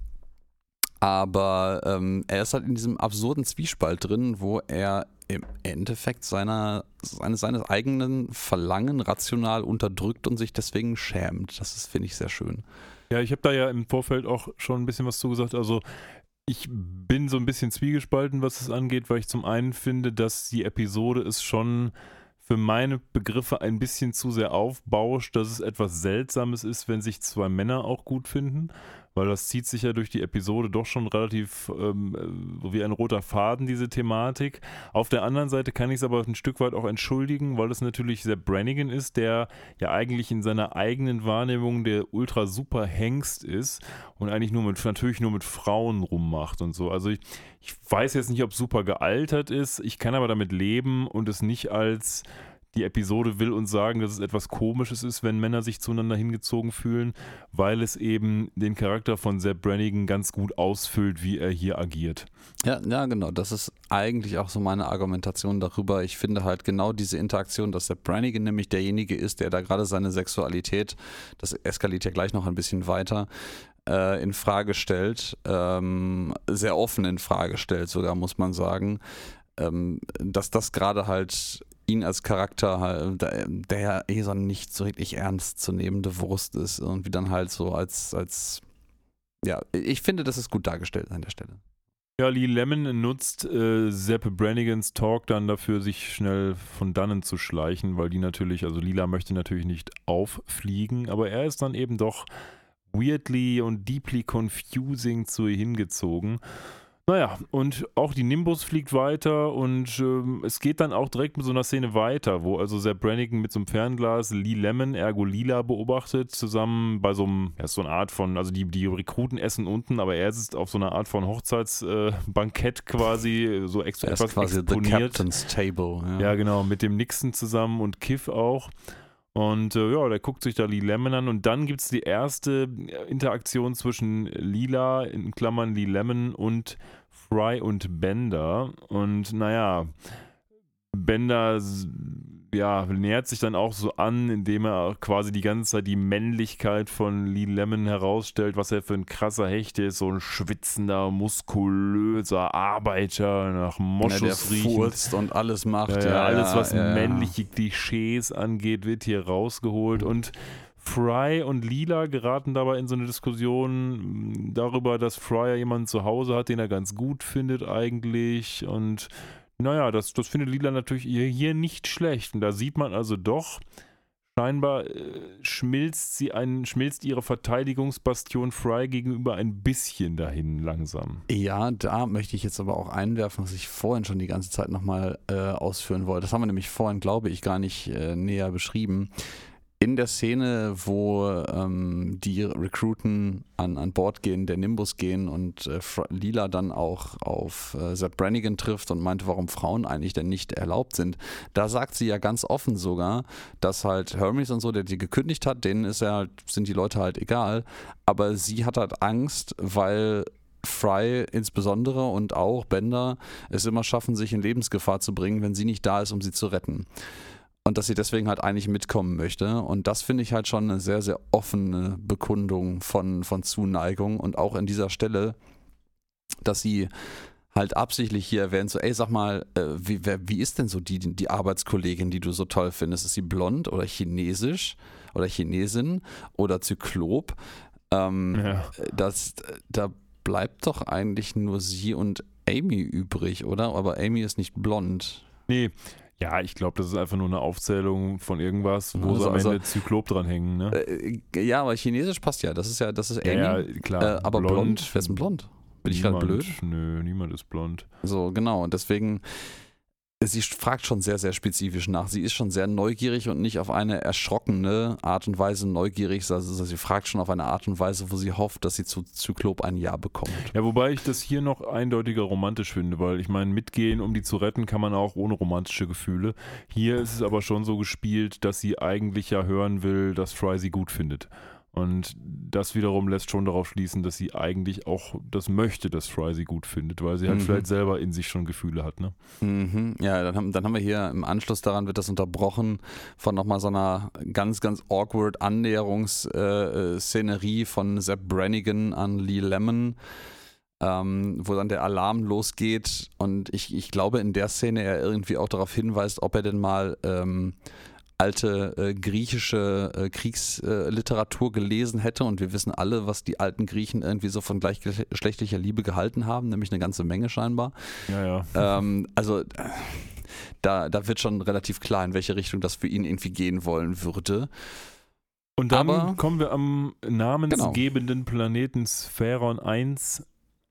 aber ähm, er ist halt in diesem absurden Zwiespalt drin, wo er im Endeffekt seiner, seines, seines eigenen Verlangen rational unterdrückt und sich deswegen schämt. Das ist, finde ich, sehr schön. Ja, ich habe da ja im Vorfeld auch schon ein bisschen was zugesagt. Also ich bin so ein bisschen zwiegespalten, was es angeht, weil ich zum einen finde, dass die Episode es schon für meine Begriffe ein bisschen zu sehr aufbauscht, dass es etwas Seltsames ist, wenn sich zwei Männer auch gut finden, weil das zieht sich ja durch die Episode doch schon relativ ähm, äh, wie ein roter Faden, diese Thematik. Auf der anderen Seite kann ich es aber ein Stück weit auch entschuldigen, weil es natürlich sehr Brannigan ist, der ja eigentlich in seiner eigenen Wahrnehmung der ultra super Hengst ist und eigentlich nur mit, natürlich nur mit Frauen rummacht und so. Also ich, ich weiß jetzt nicht, ob super gealtert ist, ich kann aber damit leben und es nicht als die Episode will uns sagen, dass es etwas Komisches ist, wenn Männer sich zueinander hingezogen fühlen, weil es eben den Charakter von Sepp Brannigan ganz gut ausfüllt, wie er hier agiert. Ja, ja, genau. Das ist eigentlich auch so meine Argumentation darüber. Ich finde halt genau diese Interaktion, dass der Brannigan nämlich derjenige ist, der da gerade seine Sexualität, das eskaliert ja gleich noch ein bisschen weiter, äh, in Frage stellt, ähm, sehr offen in Frage stellt, sogar muss man sagen, ähm, dass das gerade halt ihn als Charakter, halt, der, ja eh so nicht so richtig ernst zu nehmende Wurst ist und wie dann halt so als, als ja, ich finde, das ist gut dargestellt an der Stelle. Ja, Lee Lemon nutzt äh, Sepp Brannigans Talk dann dafür, sich schnell von dannen zu schleichen, weil die natürlich, also Lila möchte natürlich nicht auffliegen, aber er ist dann eben doch weirdly und deeply confusing zu ihr hingezogen. Naja, und auch die Nimbus fliegt weiter und ähm, es geht dann auch direkt mit so einer Szene weiter, wo also Sepp Brannigan mit so einem Fernglas Lee Lemon, ergo Lila, beobachtet, zusammen bei so einem, ja, so eine Art von, also die, die Rekruten essen unten, aber er sitzt auf so einer Art von Hochzeitsbankett äh, quasi, so ex Er ist etwas quasi the exponiert. Captain's Table. Ja. Ja, genau, mit dem Nixon zusammen und Kiff auch. Und äh, ja, der guckt sich da Lee Lemon an und dann gibt es die erste äh, Interaktion zwischen Lila, in Klammern Lee Lemon und Fry und Bender. Und naja, Bender ja, nähert sich dann auch so an, indem er quasi die ganze Zeit die Männlichkeit von Lee Lemon herausstellt, was er für ein krasser Hecht ist, so ein schwitzender, muskulöser Arbeiter nach Ja, Moschus riechend. furzt und alles macht. Ja, ja, alles, was ja, ja. männliche Klischees angeht, wird hier rausgeholt. Und Fry und Lila geraten dabei in so eine Diskussion mh, darüber, dass Fry ja jemanden zu Hause hat, den er ganz gut findet eigentlich. Und naja, das, das findet Lila natürlich hier, nicht schlecht. Und da sieht man also doch, scheinbar äh, schmilzt sie ein, schmilzt ihre Verteidigungsbastion Fry gegenüber ein bisschen dahin langsam. Ja, da möchte ich jetzt aber auch einwerfen, was ich vorhin schon die ganze Zeit nochmal äh, ausführen wollte. Das haben wir nämlich vorhin, glaube ich, gar nicht äh, näher beschrieben in der Szene, wo ähm, die Rekruten an, an Bord gehen, der Nimbus gehen und äh, Lila dann auch auf äh, Sepp Brannigan trifft und meint, warum Frauen eigentlich denn nicht erlaubt sind, da sagt sie ja ganz offen sogar, dass halt Hermes und so, der die gekündigt hat, denen ist ja halt, sind die Leute halt egal, aber sie hat halt Angst, weil Fry insbesondere und auch Bender es immer schaffen, sich in Lebensgefahr zu bringen, wenn sie nicht da ist, um sie zu retten und dass sie deswegen halt eigentlich mitkommen möchte. Und das finde ich halt schon eine sehr, sehr offene Bekundung von, von Zuneigung und auch in dieser Stelle, dass sie halt absichtlich hier erwähnt, so, ey, sag mal, äh, wie, wer, wie ist denn so die, die Arbeitskollegin, die du so toll findest? Ist sie blond oder chinesisch oder Chinesin oder Zyklop? Ähm, ja. das, da bleibt doch eigentlich nur sie und Amy übrig, oder? Aber Amy ist nicht blond. Nee, ja, ich glaube, das ist einfach nur eine Aufzählung von irgendwas, wo also, sie am Ende also, Zyklop dranhängen. Ne? Äh, ja, aber Chinesisch passt ja. Das ist ja, das ist Amy. Ja, klar. Äh, aber blond, blond, wer ist denn blond? Bin ich gerade blöd? Nö, niemand ist blond. So, genau. Und deswegen sie fragt schon sehr, sehr spezifisch nach. Sie ist schon sehr neugierig und nicht auf eine erschrockene Art und Weise neugierig. Also sie fragt schon auf eine Art und Weise, wo sie hofft, dass sie zu Zyklop ein Ja bekommt. Ja, wobei ich das hier noch eindeutiger romantisch finde, weil ich meine, mitgehen, um die zu retten, kann man auch ohne romantische Gefühle. Hier ist es aber schon so gespielt, dass sie eigentlich ja hören will, dass Fry sie gut findet. Und das wiederum lässt schon darauf schließen, dass sie eigentlich auch das möchte, dass Fry sie gut findet, weil sie halt mhm. vielleicht selber in sich schon Gefühle hat. Ne? Mhm. Ja, dann haben, dann haben wir hier im Anschluss daran wird das unterbrochen von nochmal so einer ganz, ganz awkward Annäherungsszenerie äh, von Sepp Brannigan an Lee Lemon. Ähm, wo dann der Alarm losgeht und ich, ich glaube in der Szene er irgendwie auch darauf hinweist, ob er denn mal ähm, alte äh, griechische äh, Kriegsliteratur gelesen hätte und wir wissen alle, was die alten Griechen irgendwie so von gleichgeschlechtlicher Liebe gehalten haben, nämlich eine ganze Menge scheinbar. Ja, ja. Ähm, also da, da wird schon relativ klar, in welche Richtung das für ihn irgendwie gehen wollen würde. Und dann Aber, kommen wir am namensgebenden genau. Planeten Spheron 1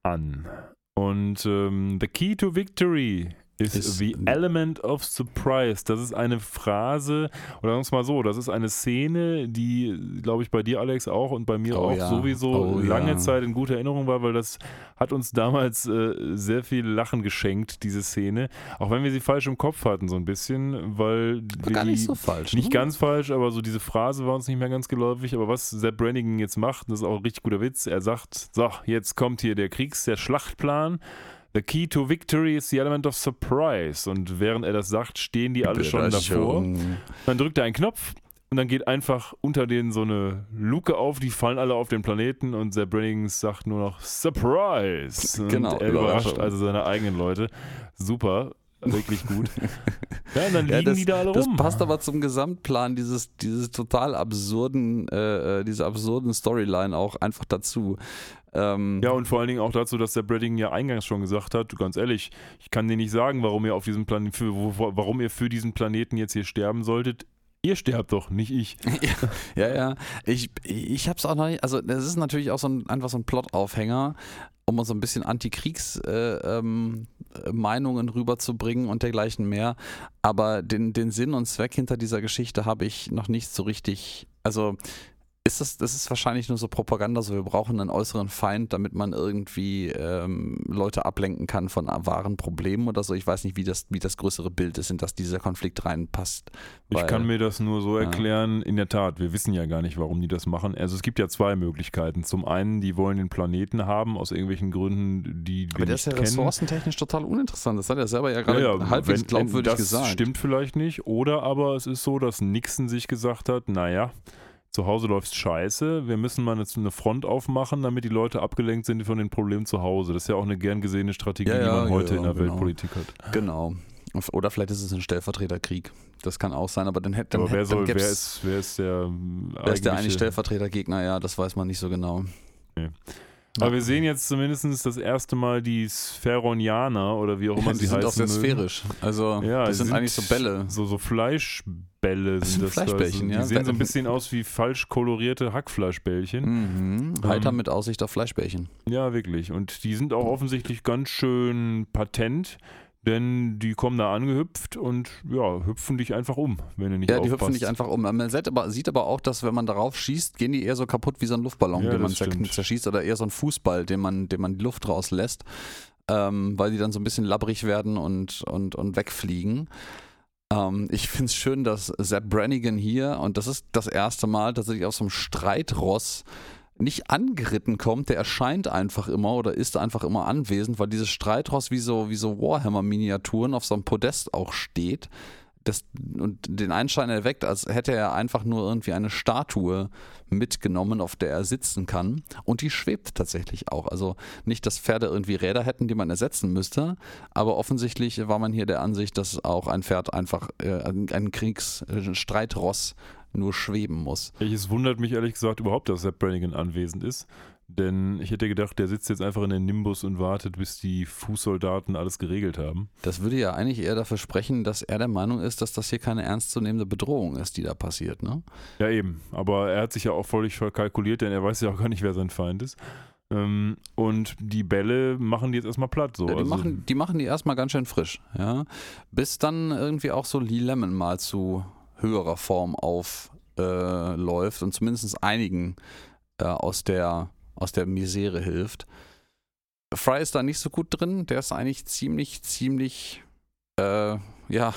an. Und ähm, The Key to Victory ist, ist the element of surprise. Das ist eine Phrase, oder sagen wir es mal so, das ist eine Szene, die, glaube ich, bei dir, Alex, auch und bei mir oh, auch ja. sowieso oh, lange ja. Zeit in guter Erinnerung war, weil das hat uns damals äh, sehr viel Lachen geschenkt, diese Szene. Auch wenn wir sie falsch im Kopf hatten, so ein bisschen, weil. Gar nicht so falsch. Nicht ne? ganz falsch, aber so diese Phrase war uns nicht mehr ganz geläufig. Aber was Sepp Brannigan jetzt macht, das ist auch ein richtig guter Witz. Er sagt: So, jetzt kommt hier der Kriegs-, der Schlachtplan. The key to victory is the element of surprise. Und während er das sagt, stehen die alle schon davor. Dann drückt er einen Knopf und dann geht einfach unter denen so eine Luke auf, die fallen alle auf den Planeten und Sir Brennings sagt nur noch Surprise. Und genau, er überrascht also seine eigenen Leute. Super wirklich gut. ja, und dann liegen ja, das, die da alle rum. Das passt aber zum Gesamtplan dieses, dieses total absurden, äh, äh diese absurden Storyline auch einfach dazu. Ähm, ja, und vor allen Dingen auch dazu, dass der Bredding ja eingangs schon gesagt hat, ganz ehrlich, ich kann dir nicht sagen, warum ihr auf diesem Planeten, für, warum ihr für diesen Planeten jetzt hier sterben solltet. Ihr sterbt doch, nicht ich. ja, ja. Ich, ich hab's auch noch nicht. Also, das ist natürlich auch so ein, einfach so ein Plot-Aufhänger, um mal so ein bisschen Antikriegs-Meinungen äh, ähm, rüberzubringen und dergleichen mehr. Aber den, den Sinn und Zweck hinter dieser Geschichte habe ich noch nicht so richtig. Also, ist das, das ist wahrscheinlich nur so Propaganda, so wir brauchen einen äußeren Feind, damit man irgendwie ähm, Leute ablenken kann von wahren Problemen oder so. Ich weiß nicht, wie das, wie das größere Bild ist, in das dieser Konflikt reinpasst. Weil, ich kann mir das nur so erklären, ja. in der Tat, wir wissen ja gar nicht, warum die das machen. Also es gibt ja zwei Möglichkeiten. Zum einen, die wollen den Planeten haben, aus irgendwelchen Gründen, die wir Aber der ist ja kennen. ressourcentechnisch total uninteressant. Das hat er selber ja gerade ja, ja, halbwegs wenn, glaubwürdig das gesagt. Das stimmt vielleicht nicht. Oder aber es ist so, dass Nixon sich gesagt hat, naja, zu Hause läuft scheiße, wir müssen mal eine Front aufmachen, damit die Leute abgelenkt sind von den Problemen zu Hause. Das ist ja auch eine gern gesehene Strategie, ja, ja, die man heute ja, in der genau. Weltpolitik hat. Genau. Oder vielleicht ist es ein Stellvertreterkrieg. Das kann auch sein, aber dann hätte dann, wer, soll, wer, ist, wer ist der Wer ist der eigentlich Stellvertretergegner? Ja, das weiß man nicht so genau. Okay. Aber wir sehen jetzt zumindest das erste Mal die Spheronianer oder wie auch immer die sie sind auch heißen sehr mögen. sphärisch. Also Ja, das die sind, eigentlich so Bälle. So, so Fleischbälle Das sind das. da. Fleischbällchen, die ja. sehen so ein bisschen aus wie falsch kolorierte Hackfleischbällchen. Mhm. Heiter Ähm, mit Aussicht auf Fleischbällchen. Ja, wirklich. Und die sind auch offensichtlich ganz schön patent, denn die kommen da angehüpft und ja, hüpfen dich einfach um, wenn du nicht Ja, die aufpasst. hüpfen nicht einfach um. Man sieht aber, sieht aber auch, dass wenn man darauf schießt, gehen die eher so kaputt wie so ein Luftballon, Ja, den man stimmt. zerschießt oder eher so ein Fußball, den man, den man die Luft rauslässt, ähm, weil die dann so ein bisschen labbrig werden und, und, und wegfliegen. Ähm, ich finde es schön, dass Sepp Brannigan hier, und das ist das erste Mal tatsächlich auf so einem Streitross nicht angeritten kommt, der erscheint einfach immer oder ist einfach immer anwesend, weil dieses Streitross wie so, wie so Warhammer-Miniaturen auf so einem Podest auch steht. Das, und den Einschein erweckt, als hätte er einfach nur irgendwie eine Statue mitgenommen, auf der er sitzen kann. Und die schwebt tatsächlich auch. Also nicht, dass Pferde irgendwie Räder hätten, die man ersetzen müsste, aber offensichtlich war man hier der Ansicht, dass auch ein Pferd einfach, äh, ein ein Kriegs-, ein Streitross nur schweben muss. Es wundert mich ehrlich gesagt überhaupt, dass Sepp Brannigan anwesend ist. Denn ich hätte gedacht, der sitzt jetzt einfach in den Nimbus und wartet, bis die Fußsoldaten alles geregelt haben. Das würde ja eigentlich eher dafür sprechen, dass er der Meinung ist, dass das hier keine ernstzunehmende Bedrohung ist, die da passiert. Ne? Ja, eben. Aber er hat sich ja auch völlig verkalkuliert, denn er weiß ja auch gar nicht, wer sein Feind ist. Ähm, und die Bälle machen die jetzt erstmal platt. So. Ja, die, Also- machen, die machen die erstmal ganz schön frisch. Ja? Bis dann irgendwie auch so Lee Lemon mal zu höherer Form aufläuft äh, und zumindest einigen äh, aus, der, aus der Misere hilft. Fry ist da nicht so gut drin. Der ist eigentlich ziemlich, ziemlich, äh, ja,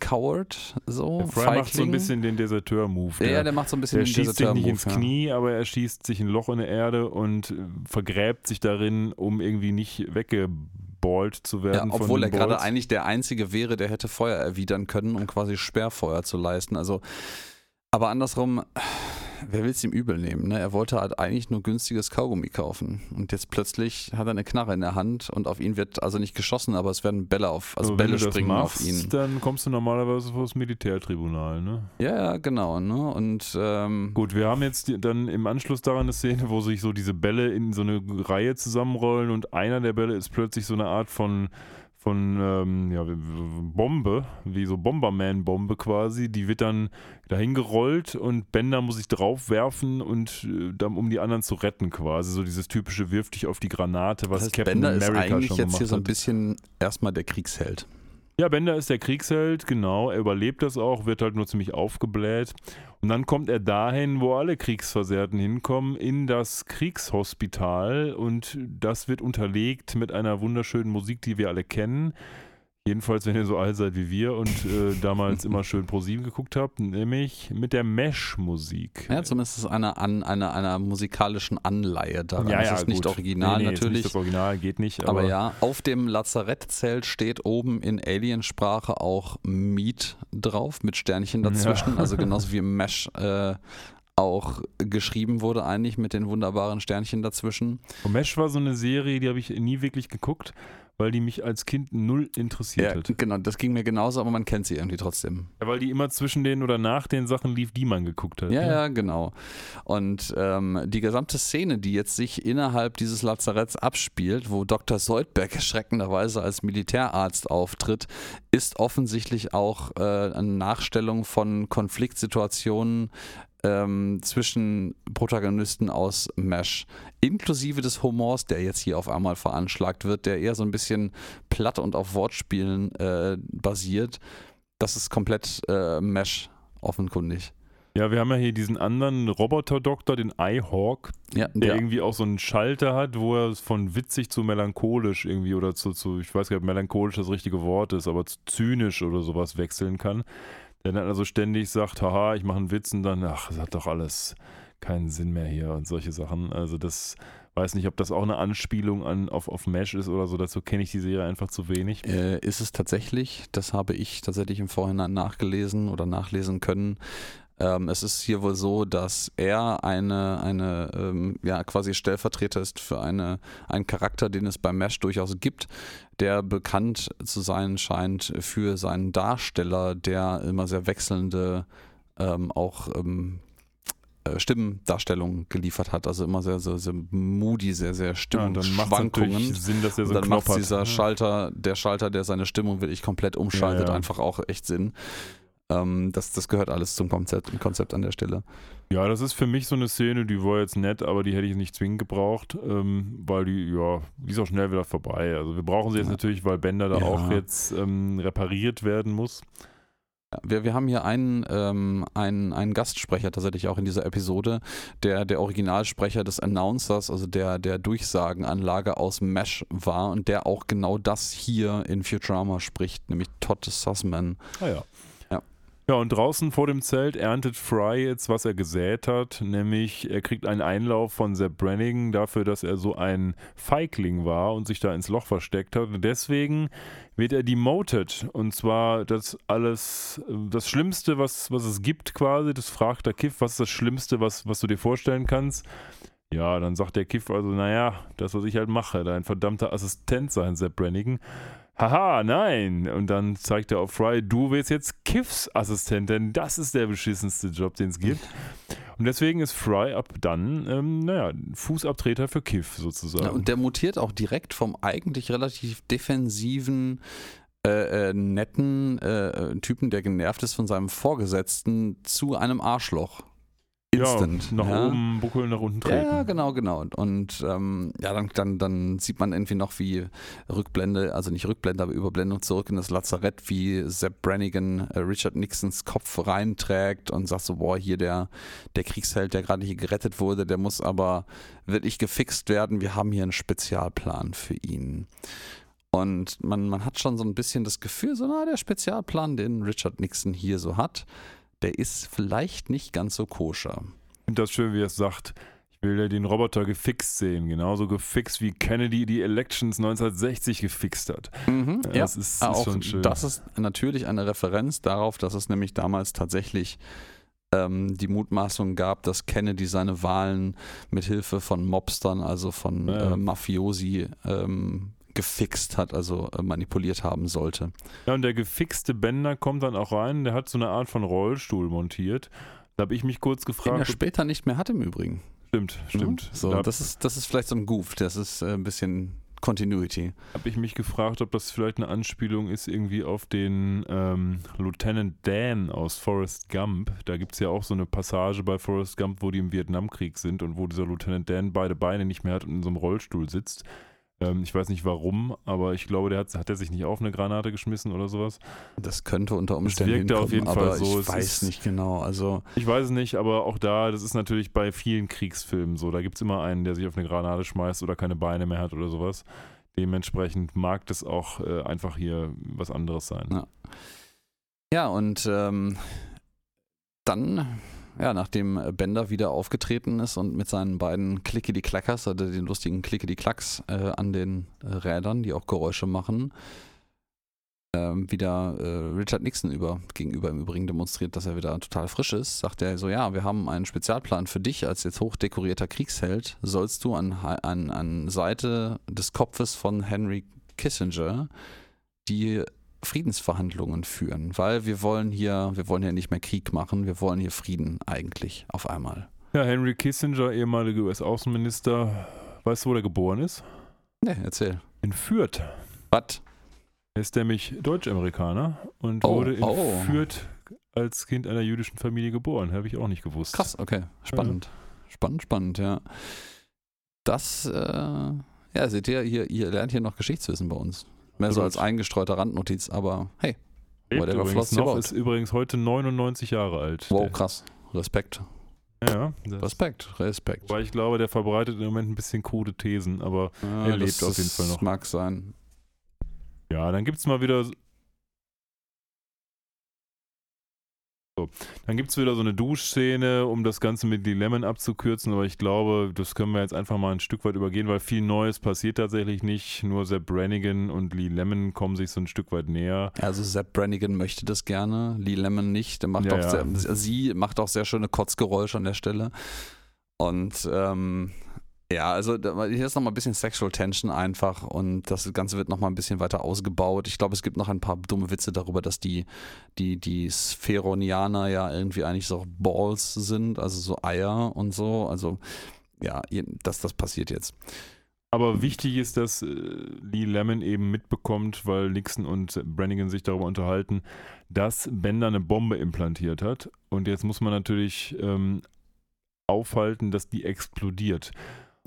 Coward, so. Der Fry macht so ein Feigling. bisschen den Deserteur-Move. Ja, der macht so ein bisschen Der den schießt sich nicht ins ja. Knie, aber er schießt sich ein Loch in der Erde und äh, vergräbt sich darin, um irgendwie nicht weggeballt zu Ja, werden. von obwohl er gerade eigentlich der Einzige wäre, der hätte Feuer erwidern können, um quasi Sperrfeuer zu leisten. Also, aber andersrum, wer will es ihm übel nehmen? Ne? Er wollte halt eigentlich nur günstiges Kaugummi kaufen. Und jetzt plötzlich hat er eine Knarre in der Hand und auf ihn wird also nicht geschossen, aber es werden Bälle auf, also wenn Bälle springen machst, auf ihn. Dann kommst du normalerweise vor das Militärtribunal, ne? Ja, ja, genau. Ne? Und ähm, Gut, wir haben jetzt die, dann im Anschluss daran eine Szene, wo sich so diese Bälle in so eine Reihe zusammenrollen und einer der Bälle ist plötzlich so eine Art von, von ähm, ja, Bombe, wie so Bomberman-Bombe quasi. Die wird dann dahin gerollt und Bender muss sich draufwerfen und äh, dann, um die anderen zu retten quasi. So dieses typische wirf dich auf die Granate, was das heißt, Captain Bender ist America eigentlich schon jetzt hier so ein hat. bisschen erstmal der Kriegsheld. Ja, Bender ist der Kriegsheld, genau. Er überlebt das auch, wird halt nur ziemlich aufgebläht. Und dann kommt er dahin, wo alle Kriegsversehrten hinkommen, in das Kriegshospital. Und das wird unterlegt mit einer wunderschönen Musik, die wir alle kennen. Jedenfalls, wenn ihr so alt seid wie wir und äh, damals immer schön ProSieben geguckt habt, nämlich mit der Mesh-Musik. Ja, zumindest ist einer an einer, einer musikalischen Anleihe daran. Ja, es ja, ist nicht gut. original Nee, nee, ist natürlich. Nicht das Original geht nicht, aber, Aber ja, auf dem Lazarettzelt steht oben in Aliensprache auch Meat drauf mit Sternchen dazwischen. Ja. Also genauso wie im Mesh äh, auch geschrieben wurde, eigentlich mit den wunderbaren Sternchen dazwischen. Und Mesh war so eine Serie, die habe ich nie wirklich geguckt, weil die mich als Kind null interessiert Ja, hat. genau, das ging mir genauso, aber man kennt sie irgendwie trotzdem. Ja, weil die immer zwischen den oder nach den Sachen lief, die man geguckt hat. Ja, ne? ja, genau. Und ähm, die gesamte Szene, die jetzt sich innerhalb dieses Lazaretts abspielt, wo Dr. Soldberg erschreckenderweise als Militärarzt auftritt, ist offensichtlich auch äh, eine Nachstellung von Konfliktsituationen ähm, zwischen Protagonisten aus MASH, inklusive des Humors, der jetzt hier auf einmal veranschlagt wird, der eher so ein bisschen platt und auf Wortspielen äh, basiert. Das ist komplett äh, MASH offenkundig. Ja, wir haben ja hier diesen anderen Roboter-Doktor, den Eyehawk, Ja, der der, irgendwie auch so einen Schalter hat, wo er von witzig zu melancholisch irgendwie oder zu, zu ich weiß gar nicht, ob melancholisch das richtige Wort ist, aber zu zynisch oder sowas wechseln kann. Der dann also ständig sagt, haha, ich mache einen Witz und dann, ach, das hat doch alles keinen Sinn mehr hier und solche Sachen. Also das weiß nicht, ob das auch eine Anspielung an, auf, auf Mesh ist oder so, dazu kenne ich die Serie einfach zu wenig. Äh, ist es tatsächlich, das habe ich tatsächlich im Vorhinein nachgelesen oder nachlesen können. Ähm, es ist hier wohl so, dass er eine, eine ähm, ja, quasi Stellvertreter ist für eine, einen Charakter, den es bei Mesh durchaus gibt, der bekannt zu sein scheint für seinen Darsteller, der immer sehr wechselnde, ähm, auch ähm, äh, Stimmendarstellung geliefert hat. Also immer sehr, sehr, sehr moody, sehr, sehr Stimmungsschwankungen. Ja, Sinn, dass er so und dann macht hat. dieser Ja. Schalter, der Schalter, der seine Stimmung wirklich komplett umschaltet, Ja, ja. einfach auch echt Sinn. Ähm, das, das gehört alles zum Konzept, Konzept an der Stelle. Ja, das ist für mich so eine Szene, die war jetzt nett, aber die hätte ich nicht zwingend gebraucht, ähm, weil die, ja, die ist auch schnell wieder vorbei. Also wir brauchen sie jetzt Ja. natürlich, weil Bender da Ja. auch jetzt ähm, repariert werden muss. Wir, wir haben hier einen, ähm, einen, einen Gastsprecher tatsächlich auch in dieser Episode, der der Originalsprecher des Announcers, also der, der Durchsagenanlage aus Mesh war und der auch genau das hier in Futurama spricht, nämlich Todd Sussman. Ah ja. Ja. Und draußen vor dem Zelt erntet Fry jetzt, was er gesät hat, nämlich er kriegt einen Einlauf von Sepp Brannigan dafür, dass er so ein Feigling war und sich da ins Loch versteckt hat. Und deswegen wird er demoted. Und zwar das alles, das Schlimmste, was, was es gibt quasi, das fragt der Kiff, was ist das Schlimmste, was, was du dir vorstellen kannst? Ja, dann sagt der Kiff also, naja, das, was ich halt mache, dein verdammter Assistent sein, Sepp Brannigan. Haha, nein. Und dann zeigt er auf Fry, du wirst jetzt Kiffs Assistent, denn das ist der beschissenste Job, den es gibt. Und deswegen ist Fry ab dann, ähm, naja, Fußabtreter für Kiff sozusagen. Ja, und der mutiert auch direkt vom eigentlich relativ defensiven, äh, äh, netten äh, Typen, der genervt ist von seinem Vorgesetzten, zu einem Arschloch. Instant. Ja, nach ja. oben buckeln, nach unten treten. Ja, genau, genau. Und, und ähm, ja, dann, dann, dann sieht man irgendwie noch, wie Rückblende, also nicht Rückblende, aber Überblendung zurück in das Lazarett, wie Sepp Brannigan äh, Richard Nixons Kopf reinträgt und sagt so, boah, hier der, der Kriegsheld, der gerade hier gerettet wurde, der muss aber wirklich gefixt werden. Wir haben hier einen Spezialplan für ihn. Und man, man hat schon so ein bisschen das Gefühl, so, na, der Spezialplan, den Richard Nixon hier so hat, der ist vielleicht nicht ganz so koscher. Ich finde das schön, wie er es sagt. Ich will ja den Roboter gefixt sehen. Genauso gefixt, wie Kennedy die Elections 1960 gefixt hat. Mhm, Ja, ja, das ist- ist auch schon schön. das ist natürlich eine Referenz darauf, dass es nämlich damals tatsächlich ähm, die Mutmaßung gab, dass Kennedy seine Wahlen mit Hilfe von Mobstern, also von Ja. äh, Mafiosi, ähm, gefixt hat, also äh, manipuliert haben sollte. Ja, und der gefixte Bender kommt dann auch rein. Der hat so eine Art von Rollstuhl montiert. Da habe ich mich kurz Den er gefragt. später nicht mehr hat im Übrigen. Stimmt, stimmt. Ne? So, da das, ist, das ist vielleicht so ein Goof, das ist äh, ein bisschen Continuity. habe ich mich gefragt, ob das vielleicht eine Anspielung ist irgendwie auf den ähm, Lieutenant Dan aus Forrest Gump. Da gibt es ja auch so eine Passage bei Forrest Gump, wo die im Vietnamkrieg sind und wo dieser Lieutenant Dan beide Beine nicht mehr hat und in so einem Rollstuhl sitzt. Ähm, ich weiß nicht warum, aber ich glaube, der hat, hat er sich nicht auf eine Granate geschmissen oder sowas. Das könnte unter Umständen wirkte auf jeden aber Fall so. ich weiß ist- nicht genau. Also Ich weiß es nicht, aber auch da, das ist natürlich bei vielen Kriegsfilmen so. Da gibt es immer einen, der sich auf eine Granate schmeißt oder keine Beine mehr hat oder sowas. Dementsprechend mag das auch äh, einfach hier was anderes sein. Ja. Ja, und ähm, dann, ja, nachdem Bender wieder aufgetreten ist und mit seinen beiden Clickety-Clackers, also den lustigen Clickety-Clacks äh, an den äh, Rädern, die auch Geräusche machen, ähm, wieder äh, Richard Nixon über, gegenüber im Übrigen demonstriert, dass er wieder total frisch ist, sagt er so, ja, wir haben einen Spezialplan für dich als jetzt hochdekorierter Kriegsheld, sollst du an, an, an Seite des Kopfes von Henry Kissinger die Friedensverhandlungen führen, weil wir wollen hier, wir wollen hier nicht mehr Krieg machen, wir wollen hier Frieden eigentlich auf einmal. Ja, Henry Kissinger, ehemaliger US-Außenminister, weißt du, wo er geboren ist? Ne, erzähl. In Fürth. Was? Er ist nämlich Deutsch-Amerikaner und Oh, wurde in oh. Fürth als Kind einer jüdischen Familie geboren. Habe ich auch nicht gewusst. Krass, okay. Spannend. Spannend, spannend, ja. Das, äh, ja, seht ihr, ihr, ihr lernt hier noch Geschichtswissen bei uns. Mehr so als eingestreuter Randnotiz, aber hey, Lebt übrigens noch, boat. ist übrigens heute 99 Jahre alt. wow, Der- krass. Respekt. Ja, das, Respekt, Respekt. Wobei ich glaube, der verbreitet im Moment ein bisschen krude Thesen, aber Ja, er lebt das- auf jeden das Fall noch. Mag sein. ja, dann gibt es mal wieder. So, dann gibt es wieder so eine Duschszene, um das Ganze mit Lee Lemon abzukürzen, aber ich glaube, das können wir jetzt einfach mal ein Stück weit übergehen, weil viel Neues passiert tatsächlich nicht. Nur Sepp Brannigan und Lee Lemon kommen sich so ein Stück weit näher. Also Sepp Brannigan möchte das gerne, Lee Lemon nicht. Der macht Ja, auch ja. Sehr, sie macht auch sehr schöne Kotzgeräusche an der Stelle. Und ähm, Ja, also hier ist nochmal ein bisschen Sexual Tension einfach und das Ganze wird nochmal ein bisschen weiter ausgebaut. Ich glaube, es gibt noch ein paar dumme Witze darüber, dass die, die, die Spheronianer ja irgendwie eigentlich so Balls sind, also so Eier und so. Also ja, das, das passiert jetzt. Aber wichtig ist, dass äh, Lee Lemon eben mitbekommt, weil Nixon und Brannigan sich darüber unterhalten, dass Bender eine Bombe implantiert hat. Und jetzt muss man natürlich ähm, aufhalten, dass die explodiert.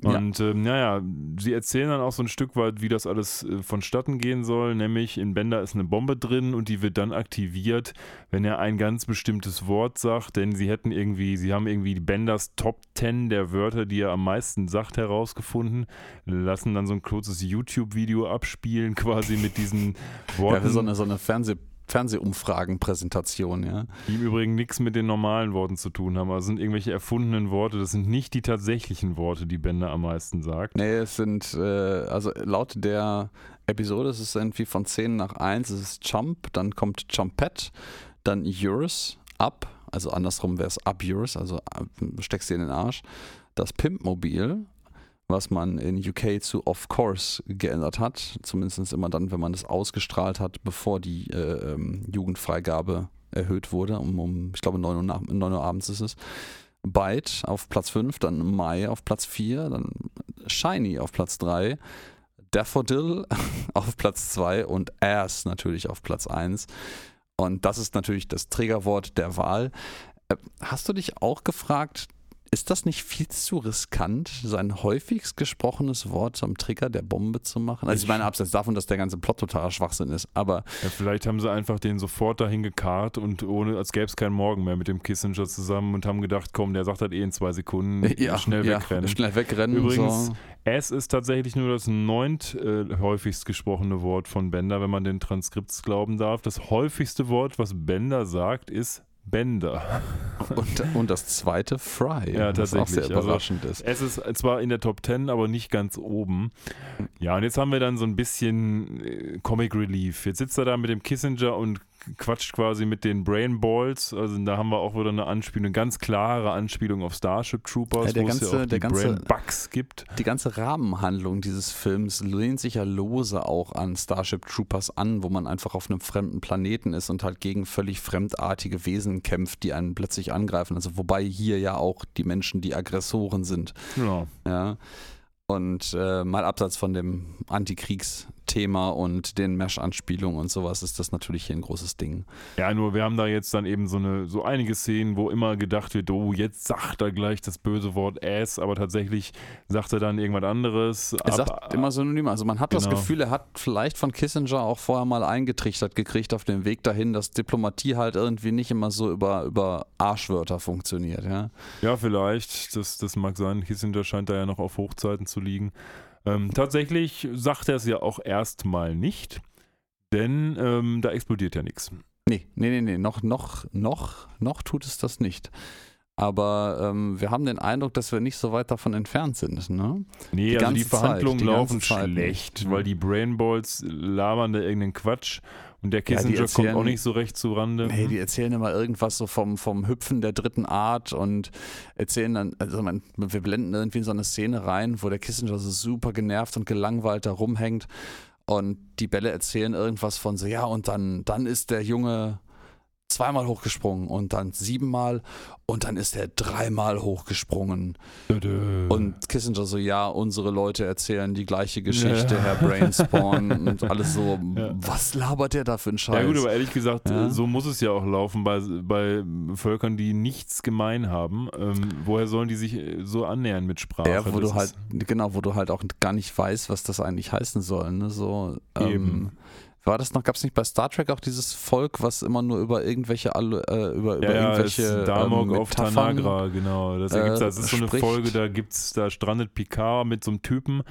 Und ja. ähm, naja, sie erzählen dann auch so ein Stück weit, wie das alles äh, vonstatten gehen soll. Nämlich in Bender ist eine Bombe drin und die wird dann aktiviert, wenn er ein ganz bestimmtes Wort sagt. Denn sie hätten irgendwie, sie haben irgendwie Benders Top 10 der Wörter, die er am meisten sagt, herausgefunden. Lassen dann so ein kurzes YouTube-Video abspielen, quasi mit diesen Worten. Ja, so eine, so eine Fernseh- Fernsehumfragenpräsentation, ja. Die im Übrigen nichts mit den normalen Worten zu tun haben. Also sind irgendwelche erfundenen Worte. Das sind nicht die tatsächlichen Worte, die Bender am meisten sagt. Nee, es sind, äh, also laut der Episode ist es irgendwie von 10 nach 1, es ist Jump, dann kommt Jumpet, dann Yours, Up, also andersrum wäre es Up Yours, also äh, steckst dir in den Arsch. Das Pimpmobil, was man in UK zu Of Course geändert hat. Zumindest immer dann, wenn man das ausgestrahlt hat, bevor die äh, ähm, Jugendfreigabe erhöht wurde. Um, um ich glaube, 9 Uhr, nach, 9 Uhr abends ist es. Byte auf Platz 5, dann Mai auf Platz 4, dann Shiny auf Platz 3, Daffodil auf Platz 2 und Ass natürlich auf Platz 1. Und das ist natürlich das Trägerwort der Wahl. Äh, hast du dich auch gefragt, ist das nicht viel zu riskant, sein häufigst gesprochenes Wort zum Trigger der Bombe zu machen? Also ich meine, abseits davon, dass der ganze Plot totaler Schwachsinn ist, aber... Ja, vielleicht haben sie einfach den sofort dahin gekarrt und ohne, als gäbe es keinen Morgen mehr mit dem Kissinger zusammen und haben gedacht, komm, der sagt halt eh in zwei Sekunden, ja, schnell ja, wegrennen. Schnell wegrennen. Übrigens, so. es ist tatsächlich nur das neunt äh, häufigst gesprochene Wort von Bender, wenn man den Transkripts glauben darf. Das häufigste Wort, was Bender sagt, ist Bender. Und, und, das zweite Fry, ja, was auch sehr also überraschend also, ist. Es ist zwar in der Top 10, aber nicht ganz oben. Ja, und jetzt haben wir dann so ein bisschen äh, Comic Relief. Jetzt sitzt er da mit dem Kissinger und quatscht quasi mit den Brain Balls. Also da haben wir auch wieder eine Anspielung, eine ganz klare Anspielung auf Starship Troopers, ja, wo ganze, es ja auch die ganze, Brain Bugs gibt. Die ganze Rahmenhandlung dieses Films lehnt sich ja lose auch an Starship Troopers an, wo man einfach auf einem fremden Planeten ist und halt gegen völlig fremdartige Wesen kämpft, die einen plötzlich angreifen. Also wobei hier ja auch die Menschen die Aggressoren sind. Ja. ja. Und äh, mal abseits von dem Antikriegsthema und den Mesh-Anspielungen und sowas ist das natürlich hier ein großes Ding. Ja, nur wir haben da jetzt dann eben so eine so einige Szenen, wo immer gedacht wird, oh, jetzt sagt er gleich das böse Wort Ass, aber tatsächlich sagt er dann irgendwas anderes. Er sagt immer synonym. Also man hat genau. das Gefühl, er hat vielleicht von Kissinger auch vorher mal eingetrichtert gekriegt auf dem Weg dahin, dass Diplomatie halt irgendwie nicht immer so über, über Arschwörter funktioniert. Ja, ja vielleicht. Das, das mag sein. Kissinger scheint da ja noch auf Hochzeiten zu liegen. Ähm, tatsächlich sagt er es ja auch erstmal nicht, denn ähm, da explodiert ja nichts. Nee, nee, nee, nee, noch, noch, noch, noch tut es das nicht. Aber ähm, wir haben den Eindruck, dass wir nicht so weit davon entfernt sind. Ne? Nee, die also die Verhandlungen Zeit, die laufen schlecht, weil die Brainballs labern da irgendeinen Quatsch und der Kissinger ja, erzählen, kommt auch nicht so recht zu Rande. Nee, die erzählen immer irgendwas so vom, vom Hüpfen der dritten Art und erzählen dann, also man, wir blenden irgendwie in so eine Szene rein, wo der Kissinger so super genervt und gelangweilt da rumhängt und die Bälle erzählen irgendwas von so, ja, und dann, dann ist der Junge zweimal hochgesprungen und dann siebenmal und dann ist er dreimal hochgesprungen. Und Kissinger so, ja, unsere Leute erzählen die gleiche Geschichte, ja. Herr Brainspawn und alles so, ja. was labert der da für einen Scheiß? Ja gut, aber ehrlich gesagt, ja? so muss es ja auch laufen bei, bei Völkern, die nichts gemein haben. Ähm, woher sollen die sich so annähern mit Sprache? Ja, wo das du halt, genau, wo du halt auch gar nicht weißt, was das eigentlich heißen soll. Ne? So, ähm, Eben. War das noch, gab es nicht bei Star Trek auch dieses Volk, was immer nur über irgendwelche äh, über, über ja, irgendwelche ja, Damok ähm, auf Tanagra, genau. Das, äh, das ist so eine spricht. Folge, da gibt's, da strandet Picard mit so einem Typen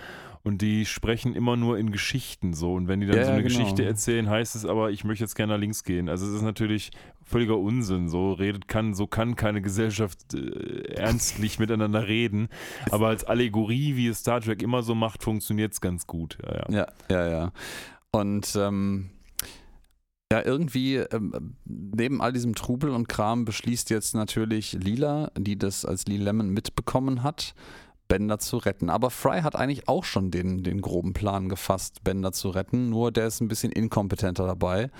und die sprechen immer nur in Geschichten so. Und wenn die dann ja, so eine genau. Geschichte erzählen, heißt es aber, ich möchte jetzt gerne nach links gehen. Also es ist natürlich völliger Unsinn. So redet kann, so kann keine Gesellschaft äh, ernstlich miteinander reden. Aber als Allegorie, wie es Star Trek immer so macht, funktioniert es ganz gut. Ja, ja, ja. ja, ja. Und ähm, ja, irgendwie ähm, neben all diesem Trubel und Kram beschließt jetzt natürlich Lila, die das als Lee Lemon mitbekommen hat, Bender zu retten. Aber Fry hat eigentlich auch schon den, den groben Plan gefasst, Bender zu retten, nur der ist ein bisschen inkompetenter dabei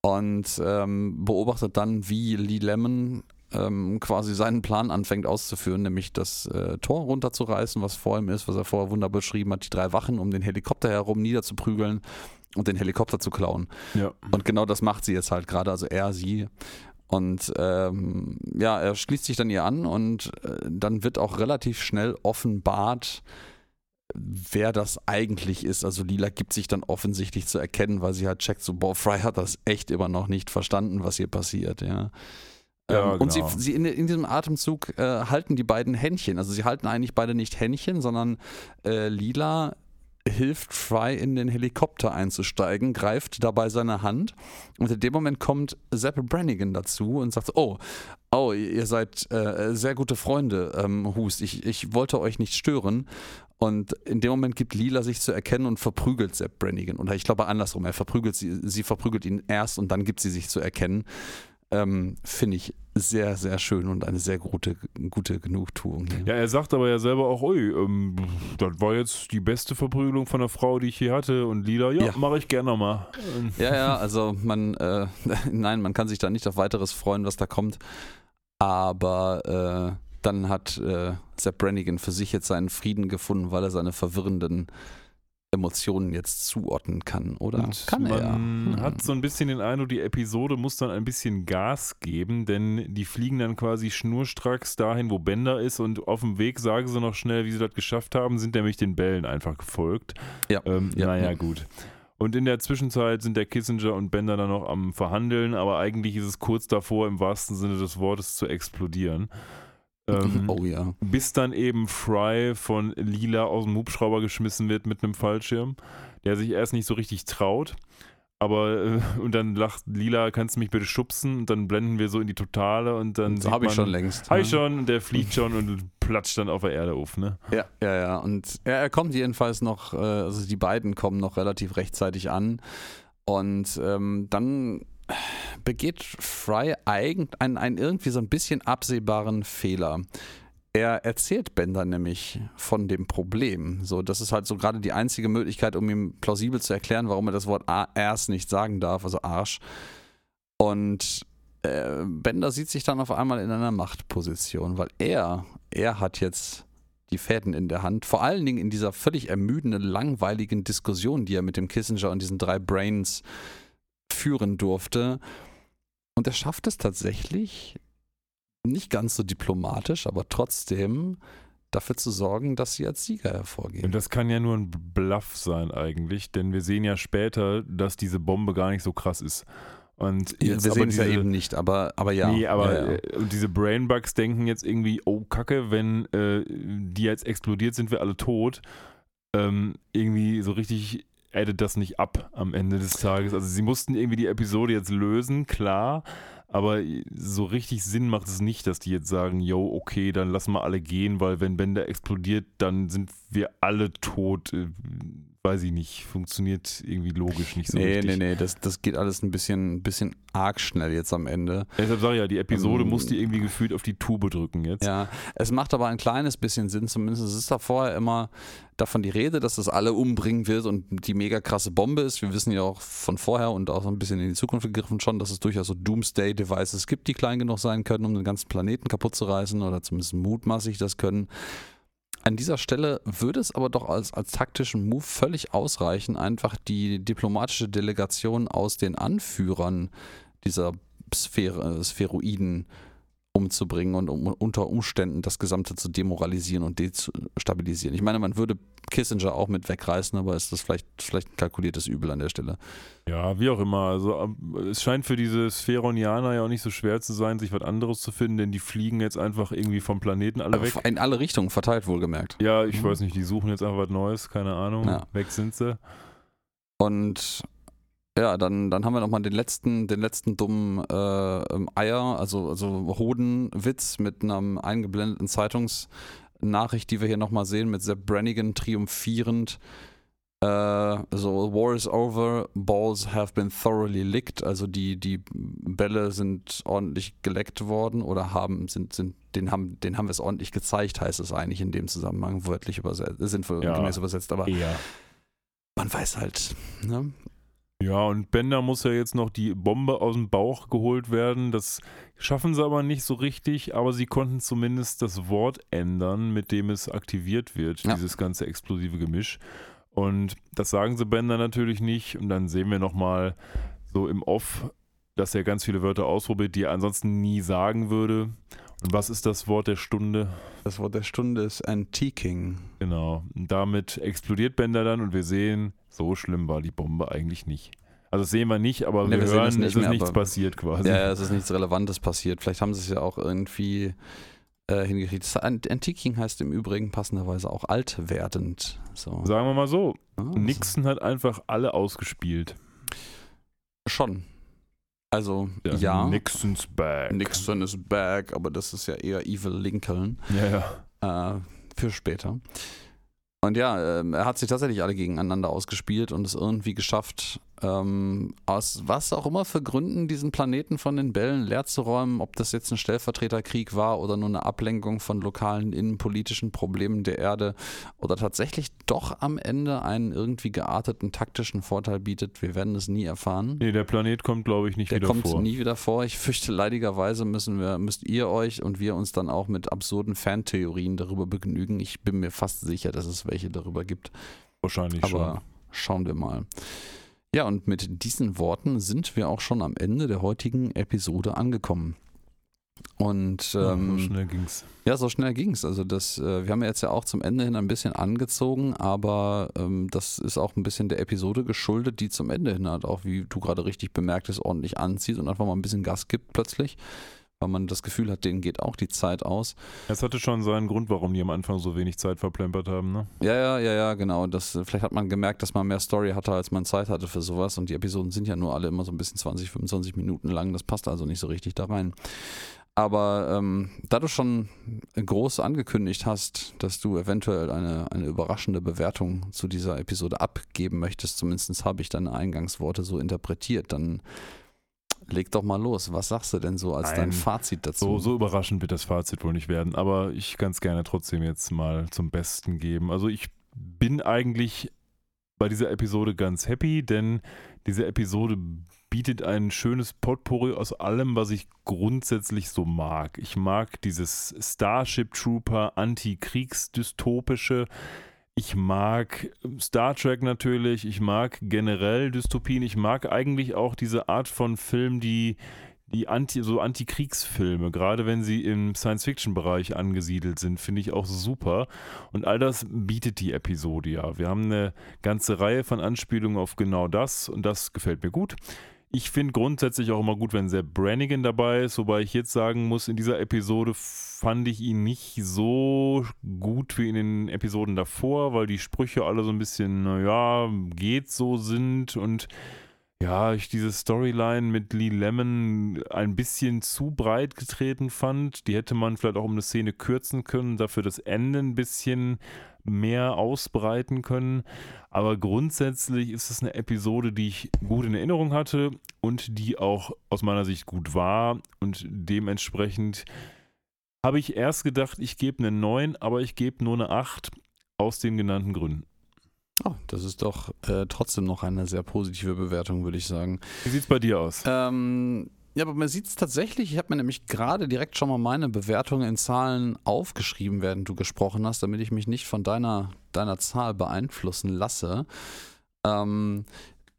und ähm, beobachtet dann, wie Lee Lemon ähm, quasi seinen Plan anfängt auszuführen, nämlich das äh, Tor runterzureißen, was vor ihm ist, was er vorher wunderbar beschrieben hat, die drei Wachen um den Helikopter herum niederzuprügeln und den Helikopter zu klauen. Ja. Und genau das macht sie jetzt halt gerade, also er, sie. Und ähm, ja, er schließt sich dann ihr an und äh, dann wird auch relativ schnell offenbart, wer das eigentlich ist. Also Lila gibt sich dann offensichtlich zu erkennen, weil sie halt checkt, so, boah, Fry hat das echt immer noch nicht verstanden, was hier passiert, ja. Ja, ähm, und sie, genau. sie in, in diesem Atemzug äh, halten die beiden Händchen. Also sie halten eigentlich beide nicht Händchen, sondern äh, Lila hilft Fry in den Helikopter einzusteigen, greift dabei seine Hand und in dem Moment kommt Sepp Brannigan dazu und sagt, oh, oh, ihr seid äh, sehr gute Freunde, ähm, Hust, ich, ich wollte euch nicht stören und in dem Moment gibt Lila sich zu erkennen und verprügelt Sepp Brannigan oder ich glaube andersrum, er verprügelt sie, sie verprügelt ihn erst und dann gibt sie sich zu erkennen. Ähm, Finde ich sehr, sehr schön und eine sehr gute, gute Genugtuung. Hier. Ja, er sagt aber ja selber auch, ui, ähm, das war jetzt die beste Verprügelung von einer Frau, die ich je hatte. Und Lila, ja, Ja. mache ich gerne nochmal. Ja, ja, also man, äh, nein, man kann sich da nicht auf weiteres freuen, was da kommt. Aber äh, dann hat äh, Sepp Brannigan für sich jetzt seinen Frieden gefunden, weil er seine verwirrenden Emotionen jetzt zuordnen kann, oder? Und kann er ja. man Hm. hat so ein bisschen den Eindruck, die Episode muss dann ein bisschen Gas geben, denn die fliegen dann quasi schnurstracks dahin, wo Bender ist und auf dem Weg sagen sie noch schnell, wie sie das geschafft haben, sind nämlich den Bällen einfach gefolgt. Ja, Ähm, ja, naja, ja. gut. Und in der Zwischenzeit sind der Kissinger und Bender dann noch am Verhandeln, aber eigentlich ist es kurz davor, im wahrsten Sinne des Wortes zu explodieren. Ähm, oh ja. bis dann eben Fry von Lila aus dem Hubschrauber geschmissen wird mit einem Fallschirm, der sich erst nicht so richtig traut. Aber äh, und dann lacht Lila, kannst du mich bitte schubsen? Und dann blenden wir so in die Totale und dann So habe ich schon längst. Ja. ich schon, und der fliegt schon und platscht dann auf der Erde auf, ne? Ja, ja, ja. Und er, er kommt jedenfalls noch, äh, also die beiden kommen noch relativ rechtzeitig an. Und ähm, dann begeht Fry eigentlich einen, einen irgendwie so ein bisschen absehbaren Fehler. Er erzählt Bender nämlich von dem Problem. So, das ist halt so gerade die einzige Möglichkeit, um ihm plausibel zu erklären, warum er das Wort erst nicht sagen darf, also Arsch. Und äh, Bender sieht sich dann auf einmal in einer Machtposition, weil er, er hat jetzt die Fäden in der Hand. Vor allen Dingen in dieser völlig ermüdenden, langweiligen Diskussion, die er mit dem Kissinger und diesen drei Brains führen durfte. Und er schafft es tatsächlich, nicht ganz so diplomatisch, aber trotzdem dafür zu sorgen, dass sie als Sieger hervorgehen. Und das kann ja nur ein Bluff sein eigentlich, denn wir sehen ja später, dass diese Bombe gar nicht so krass ist. Und wir jetzt aber sehen es ja eben nicht, aber, aber ja. Nee, aber ja, ja. äh, diese Brainbugs denken jetzt irgendwie, oh Kacke, wenn äh, die jetzt explodiert, sind wir alle tot. Ähm, irgendwie so richtig addet das nicht ab am Ende des Tages. Also sie mussten irgendwie die Episode jetzt lösen, klar, aber so richtig Sinn macht es nicht, dass die jetzt sagen, yo, okay, dann lassen wir alle gehen, weil wenn Bender explodiert, dann sind wir alle tot. Weiß ich nicht, funktioniert irgendwie logisch nicht so Nee, richtig. nee, nee, das, das geht alles ein bisschen, ein bisschen arg schnell jetzt am Ende. Deshalb sage ich ja, die Episode Ähm, muss die irgendwie gefühlt auf die Tube drücken jetzt. Ja, es macht aber ein kleines bisschen Sinn, zumindest es ist da vorher immer davon die Rede, dass das alle umbringen wird und die mega krasse Bombe ist. Wir wissen ja auch von vorher und auch so ein bisschen in die Zukunft gegriffen schon, dass es durchaus so Doomsday-Devices gibt, die klein genug sein können, um den ganzen Planeten kaputt zu reißen oder zumindest mutmaßlich das können. An dieser Stelle würde es aber doch als, als taktischen Move völlig ausreichen, einfach die diplomatische Delegation aus den Anführern dieser Sphäre, Spheroiden umzubringen und um, unter Umständen das Gesamte zu demoralisieren und destabilisieren. Ich meine, man würde Kissinger auch mit wegreißen, aber ist das vielleicht, vielleicht ein kalkuliertes Übel an der Stelle. Ja, wie auch immer. Also ähm, es scheint für diese Spheronianer ja auch nicht so schwer zu sein, sich was anderes zu finden, denn die fliegen jetzt einfach irgendwie vom Planeten alle weg. In alle Richtungen verteilt, wohlgemerkt. Ja, ich Mhm. weiß nicht, die suchen jetzt einfach was Neues, keine Ahnung. Ja. Weg sind sie. Und ja, dann, dann haben wir nochmal den letzten, den letzten dummen äh, ähm, Eier, also, also Hodenwitz mit einer eingeblendeten Zeitungsnachricht, die wir hier nochmal sehen, mit Sepp Brannigan triumphierend Äh, so, War is over, balls have been thoroughly licked, also die, die Bälle sind ordentlich geleckt worden oder haben, sind, sind, den haben, den haben wir es ordentlich gezeigt, heißt es eigentlich in dem Zusammenhang wörtlich übersetzt, sinnvoll Ja. gemäß übersetzt, aber Eher. man weiß halt, ne? Ja, und Bender muss ja jetzt noch die Bombe aus dem Bauch geholt werden. Das schaffen sie aber nicht so richtig, aber sie konnten zumindest das Wort ändern, mit dem es aktiviert wird, Ja. dieses ganze explosive Gemisch. Und das sagen sie Bender natürlich nicht. Und dann sehen wir nochmal so im Off, dass er ganz viele Wörter ausprobiert, die er ansonsten nie sagen würde. Und was ist das Wort der Stunde? Das Wort der Stunde ist Antiquing. Genau. Und damit explodiert Bender dann und wir sehen, so schlimm war die Bombe eigentlich nicht. Also sehen wir nicht, aber Ne, wir, wir hören, es es, nicht ist mehr, nichts passiert quasi. Ja, ja, es ist nichts Relevantes passiert. Vielleicht haben sie es ja auch irgendwie äh, hingekriegt. Das Ant- Antiquing heißt im Übrigen passenderweise auch altwerdend. So. Sagen wir mal so, Ah, Nixon hat einfach alle ausgespielt. Schon. Also, ja. Nixons back. Nixon is back, aber das ist ja eher Evil Lincoln Ja, ja. äh, für später. Und ja, ähm, er hat sich tatsächlich alle gegeneinander ausgespielt und es irgendwie geschafft, ähm, aus was auch immer für Gründen diesen Planeten von den Bällen leer zu räumen, ob das jetzt ein Stellvertreterkrieg war oder nur eine Ablenkung von lokalen innenpolitischen Problemen der Erde oder tatsächlich doch am Ende einen irgendwie gearteten taktischen Vorteil bietet. Wir werden es nie erfahren. Nee, der Planet kommt, glaube ich, nicht Der wieder kommt vor. nie wieder vor. Ich fürchte, leidigerweise müssen wir, müsst ihr euch und wir uns dann auch mit absurden Fantheorien darüber begnügen. Ich bin mir fast sicher, dass es welche darüber gibt. Wahrscheinlich Aber schauen wir mal. Ja, und mit diesen Worten sind wir auch schon am Ende der heutigen Episode angekommen. Und schon. Ja, ähm, so schnell ging's. ja, so schnell ging's. Also das, äh, wir haben ja jetzt ja auch zum Ende hin ein bisschen angezogen, aber ähm, das ist auch ein bisschen der Episode geschuldet, die zum Ende hin halt auch, wie du gerade richtig bemerkt hast, ordentlich anzieht und einfach mal ein bisschen Gas gibt plötzlich, weil man das Gefühl hat, denen geht auch die Zeit aus. Es hatte schon seinen Grund, warum die am Anfang so wenig Zeit verplempert haben, ne? Ja, ja, ja, ja, genau. Das, vielleicht hat man gemerkt, dass man mehr Story hatte, als man Zeit hatte für sowas. Und die Episoden sind ja nur alle immer so ein bisschen 20, 25 Minuten lang. Das passt also nicht so richtig da rein. Aber ähm, da du schon groß angekündigt hast, dass du eventuell eine, eine überraschende Bewertung zu dieser Episode abgeben möchtest, zumindest habe ich deine Eingangsworte so interpretiert, dann leg doch mal los. Was sagst du denn so als dein Nein. Fazit dazu? So, so überraschend wird das Fazit wohl nicht werden, aber ich kann es gerne trotzdem jetzt mal zum Besten geben. Also ich bin eigentlich bei dieser Episode ganz happy, denn diese Episode bietet ein schönes Potpourri aus allem, was ich grundsätzlich so mag. Ich mag dieses Starship Trooper Anti-Kriegs-Dystopische. Ich mag Star Trek natürlich, ich mag generell Dystopien, ich mag eigentlich auch diese Art von Film, die die Anti, so Antikriegsfilme, gerade wenn sie im Science-Fiction-Bereich angesiedelt sind, finde ich auch super. Und all das bietet die Episode ja. Wir haben eine ganze Reihe von Anspielungen auf genau das und das gefällt mir gut. Ich finde grundsätzlich auch immer gut, wenn Sepp Brannigan dabei ist, wobei ich jetzt sagen muss, in dieser Episode fand ich ihn nicht so gut wie in den Episoden davor, weil die Sprüche alle so ein bisschen, naja, geht so sind und ja, ich diese Storyline mit Lee Lemon ein bisschen zu breit getreten fand. Die hätte man vielleicht auch um eine Szene kürzen können, dafür das Ende ein bisschen mehr ausbreiten können. Aber grundsätzlich ist es eine Episode, die ich gut in Erinnerung hatte und die auch aus meiner Sicht gut war. Und dementsprechend habe ich erst gedacht, ich gebe eine 9, aber ich gebe nur eine 8 aus den genannten Gründen. Oh, das ist doch äh, trotzdem noch eine sehr positive Bewertung, würde ich sagen. Wie sieht es bei dir aus? Ähm, ja, aber man sieht es tatsächlich, ich habe mir nämlich gerade direkt schon mal meine Bewertung in Zahlen aufgeschrieben, während du gesprochen hast, damit ich mich nicht von deiner, deiner Zahl beeinflussen lasse. Ähm,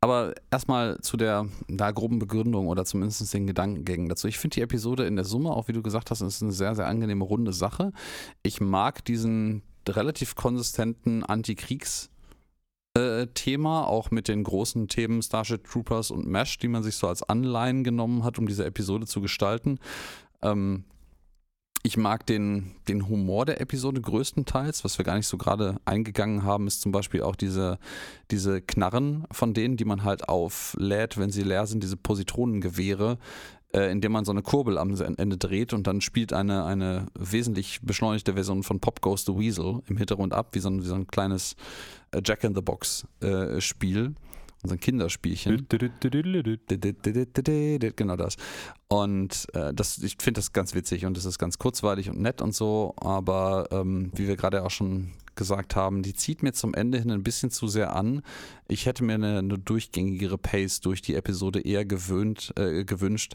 aber erstmal zu der na, groben Begründung oder zumindest den Gedankengängen dazu. Ich finde die Episode in der Summe, auch wie du gesagt hast, ist eine sehr, sehr angenehme runde Sache. Ich mag diesen relativ konsistenten Antikriegs- äh, Thema, auch mit den großen Themen Starship Troopers und MASH, die man sich so als Anleihen genommen hat, um diese Episode zu gestalten. Ähm, ich mag den, den Humor der Episode größtenteils. Was wir gar nicht so gerade eingegangen haben, ist zum Beispiel auch diese, diese Knarren von denen, die man halt auflädt, wenn sie leer sind, diese Positronengewehre, äh, indem man so eine Kurbel am Ende dreht und dann spielt eine, eine wesentlich beschleunigte Version von Pop Goes the Weasel im Hintergrund ab, wie so ein, wie so ein kleines äh, Jack in the Box äh, Spiel. So ein Kinderspielchen. Genau das. Und äh, das, ich finde das ganz witzig und es ist ganz kurzweilig und nett und so, aber ähm, wie wir gerade auch schon gesagt haben, die zieht mir zum Ende hin ein bisschen zu sehr an. Ich hätte mir eine, eine durchgängigere Pace durch die Episode eher gewöhnt, äh, gewünscht,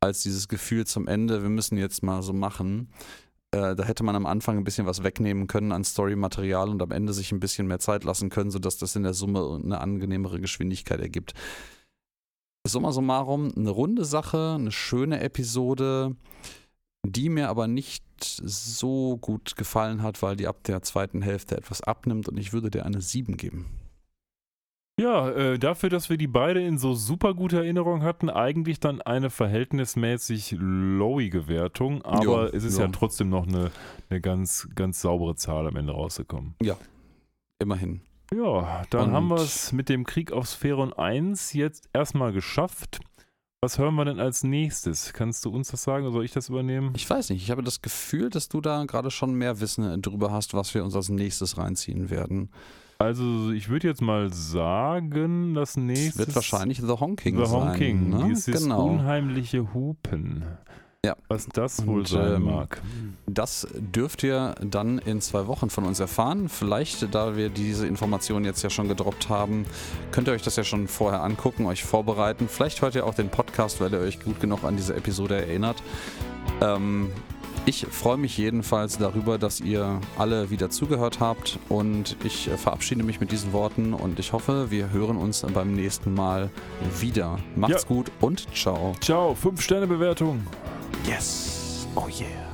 als dieses Gefühl zum Ende, wir müssen jetzt mal so machen. Äh, da hätte man am Anfang ein bisschen was wegnehmen können an Storymaterial und am Ende sich ein bisschen mehr Zeit lassen können, sodass das in der Summe eine angenehmere Geschwindigkeit ergibt. Summa summarum, eine runde Sache, eine schöne Episode, die mir aber nicht so gut gefallen hat, weil die ab der zweiten Hälfte etwas abnimmt und ich würde dir eine 7 geben. Ja, äh, dafür, dass wir die beide in so super guter Erinnerung hatten, eigentlich dann eine verhältnismäßig lowige Wertung, aber jo, es ist jo. ja trotzdem noch eine, eine ganz, ganz saubere Zahl am Ende rausgekommen. Ja, immerhin. Ja, dann Und haben wir es mit dem Krieg auf Sphäron 1 jetzt erstmal geschafft. Was hören wir denn als nächstes? Kannst du uns das sagen oder soll ich das übernehmen? Ich weiß nicht. Ich habe das Gefühl, dass du da gerade schon mehr Wissen darüber hast, was wir uns als nächstes reinziehen werden. Also ich würde jetzt mal sagen, das nächste. Wird wahrscheinlich The Honking The Honking, sein. Ne? dieses genau. unheimliche Hupen. Ja. Was das wohl Und, sein ähm, mag. Das dürft ihr dann in zwei Wochen von uns erfahren. Vielleicht, da wir diese Informationen jetzt ja schon gedroppt haben, könnt ihr euch das ja schon vorher angucken, euch vorbereiten. Vielleicht hört ihr auch den Podcast, weil ihr euch gut genug an diese Episode erinnert. Ähm, ich freue mich jedenfalls darüber, dass ihr alle wieder zugehört habt und ich verabschiede mich mit diesen Worten und ich hoffe, wir hören uns beim nächsten Mal wieder. Macht's ja. gut und ciao. Ciao, 5 Sterne Bewertung. Yes. Oh yeah.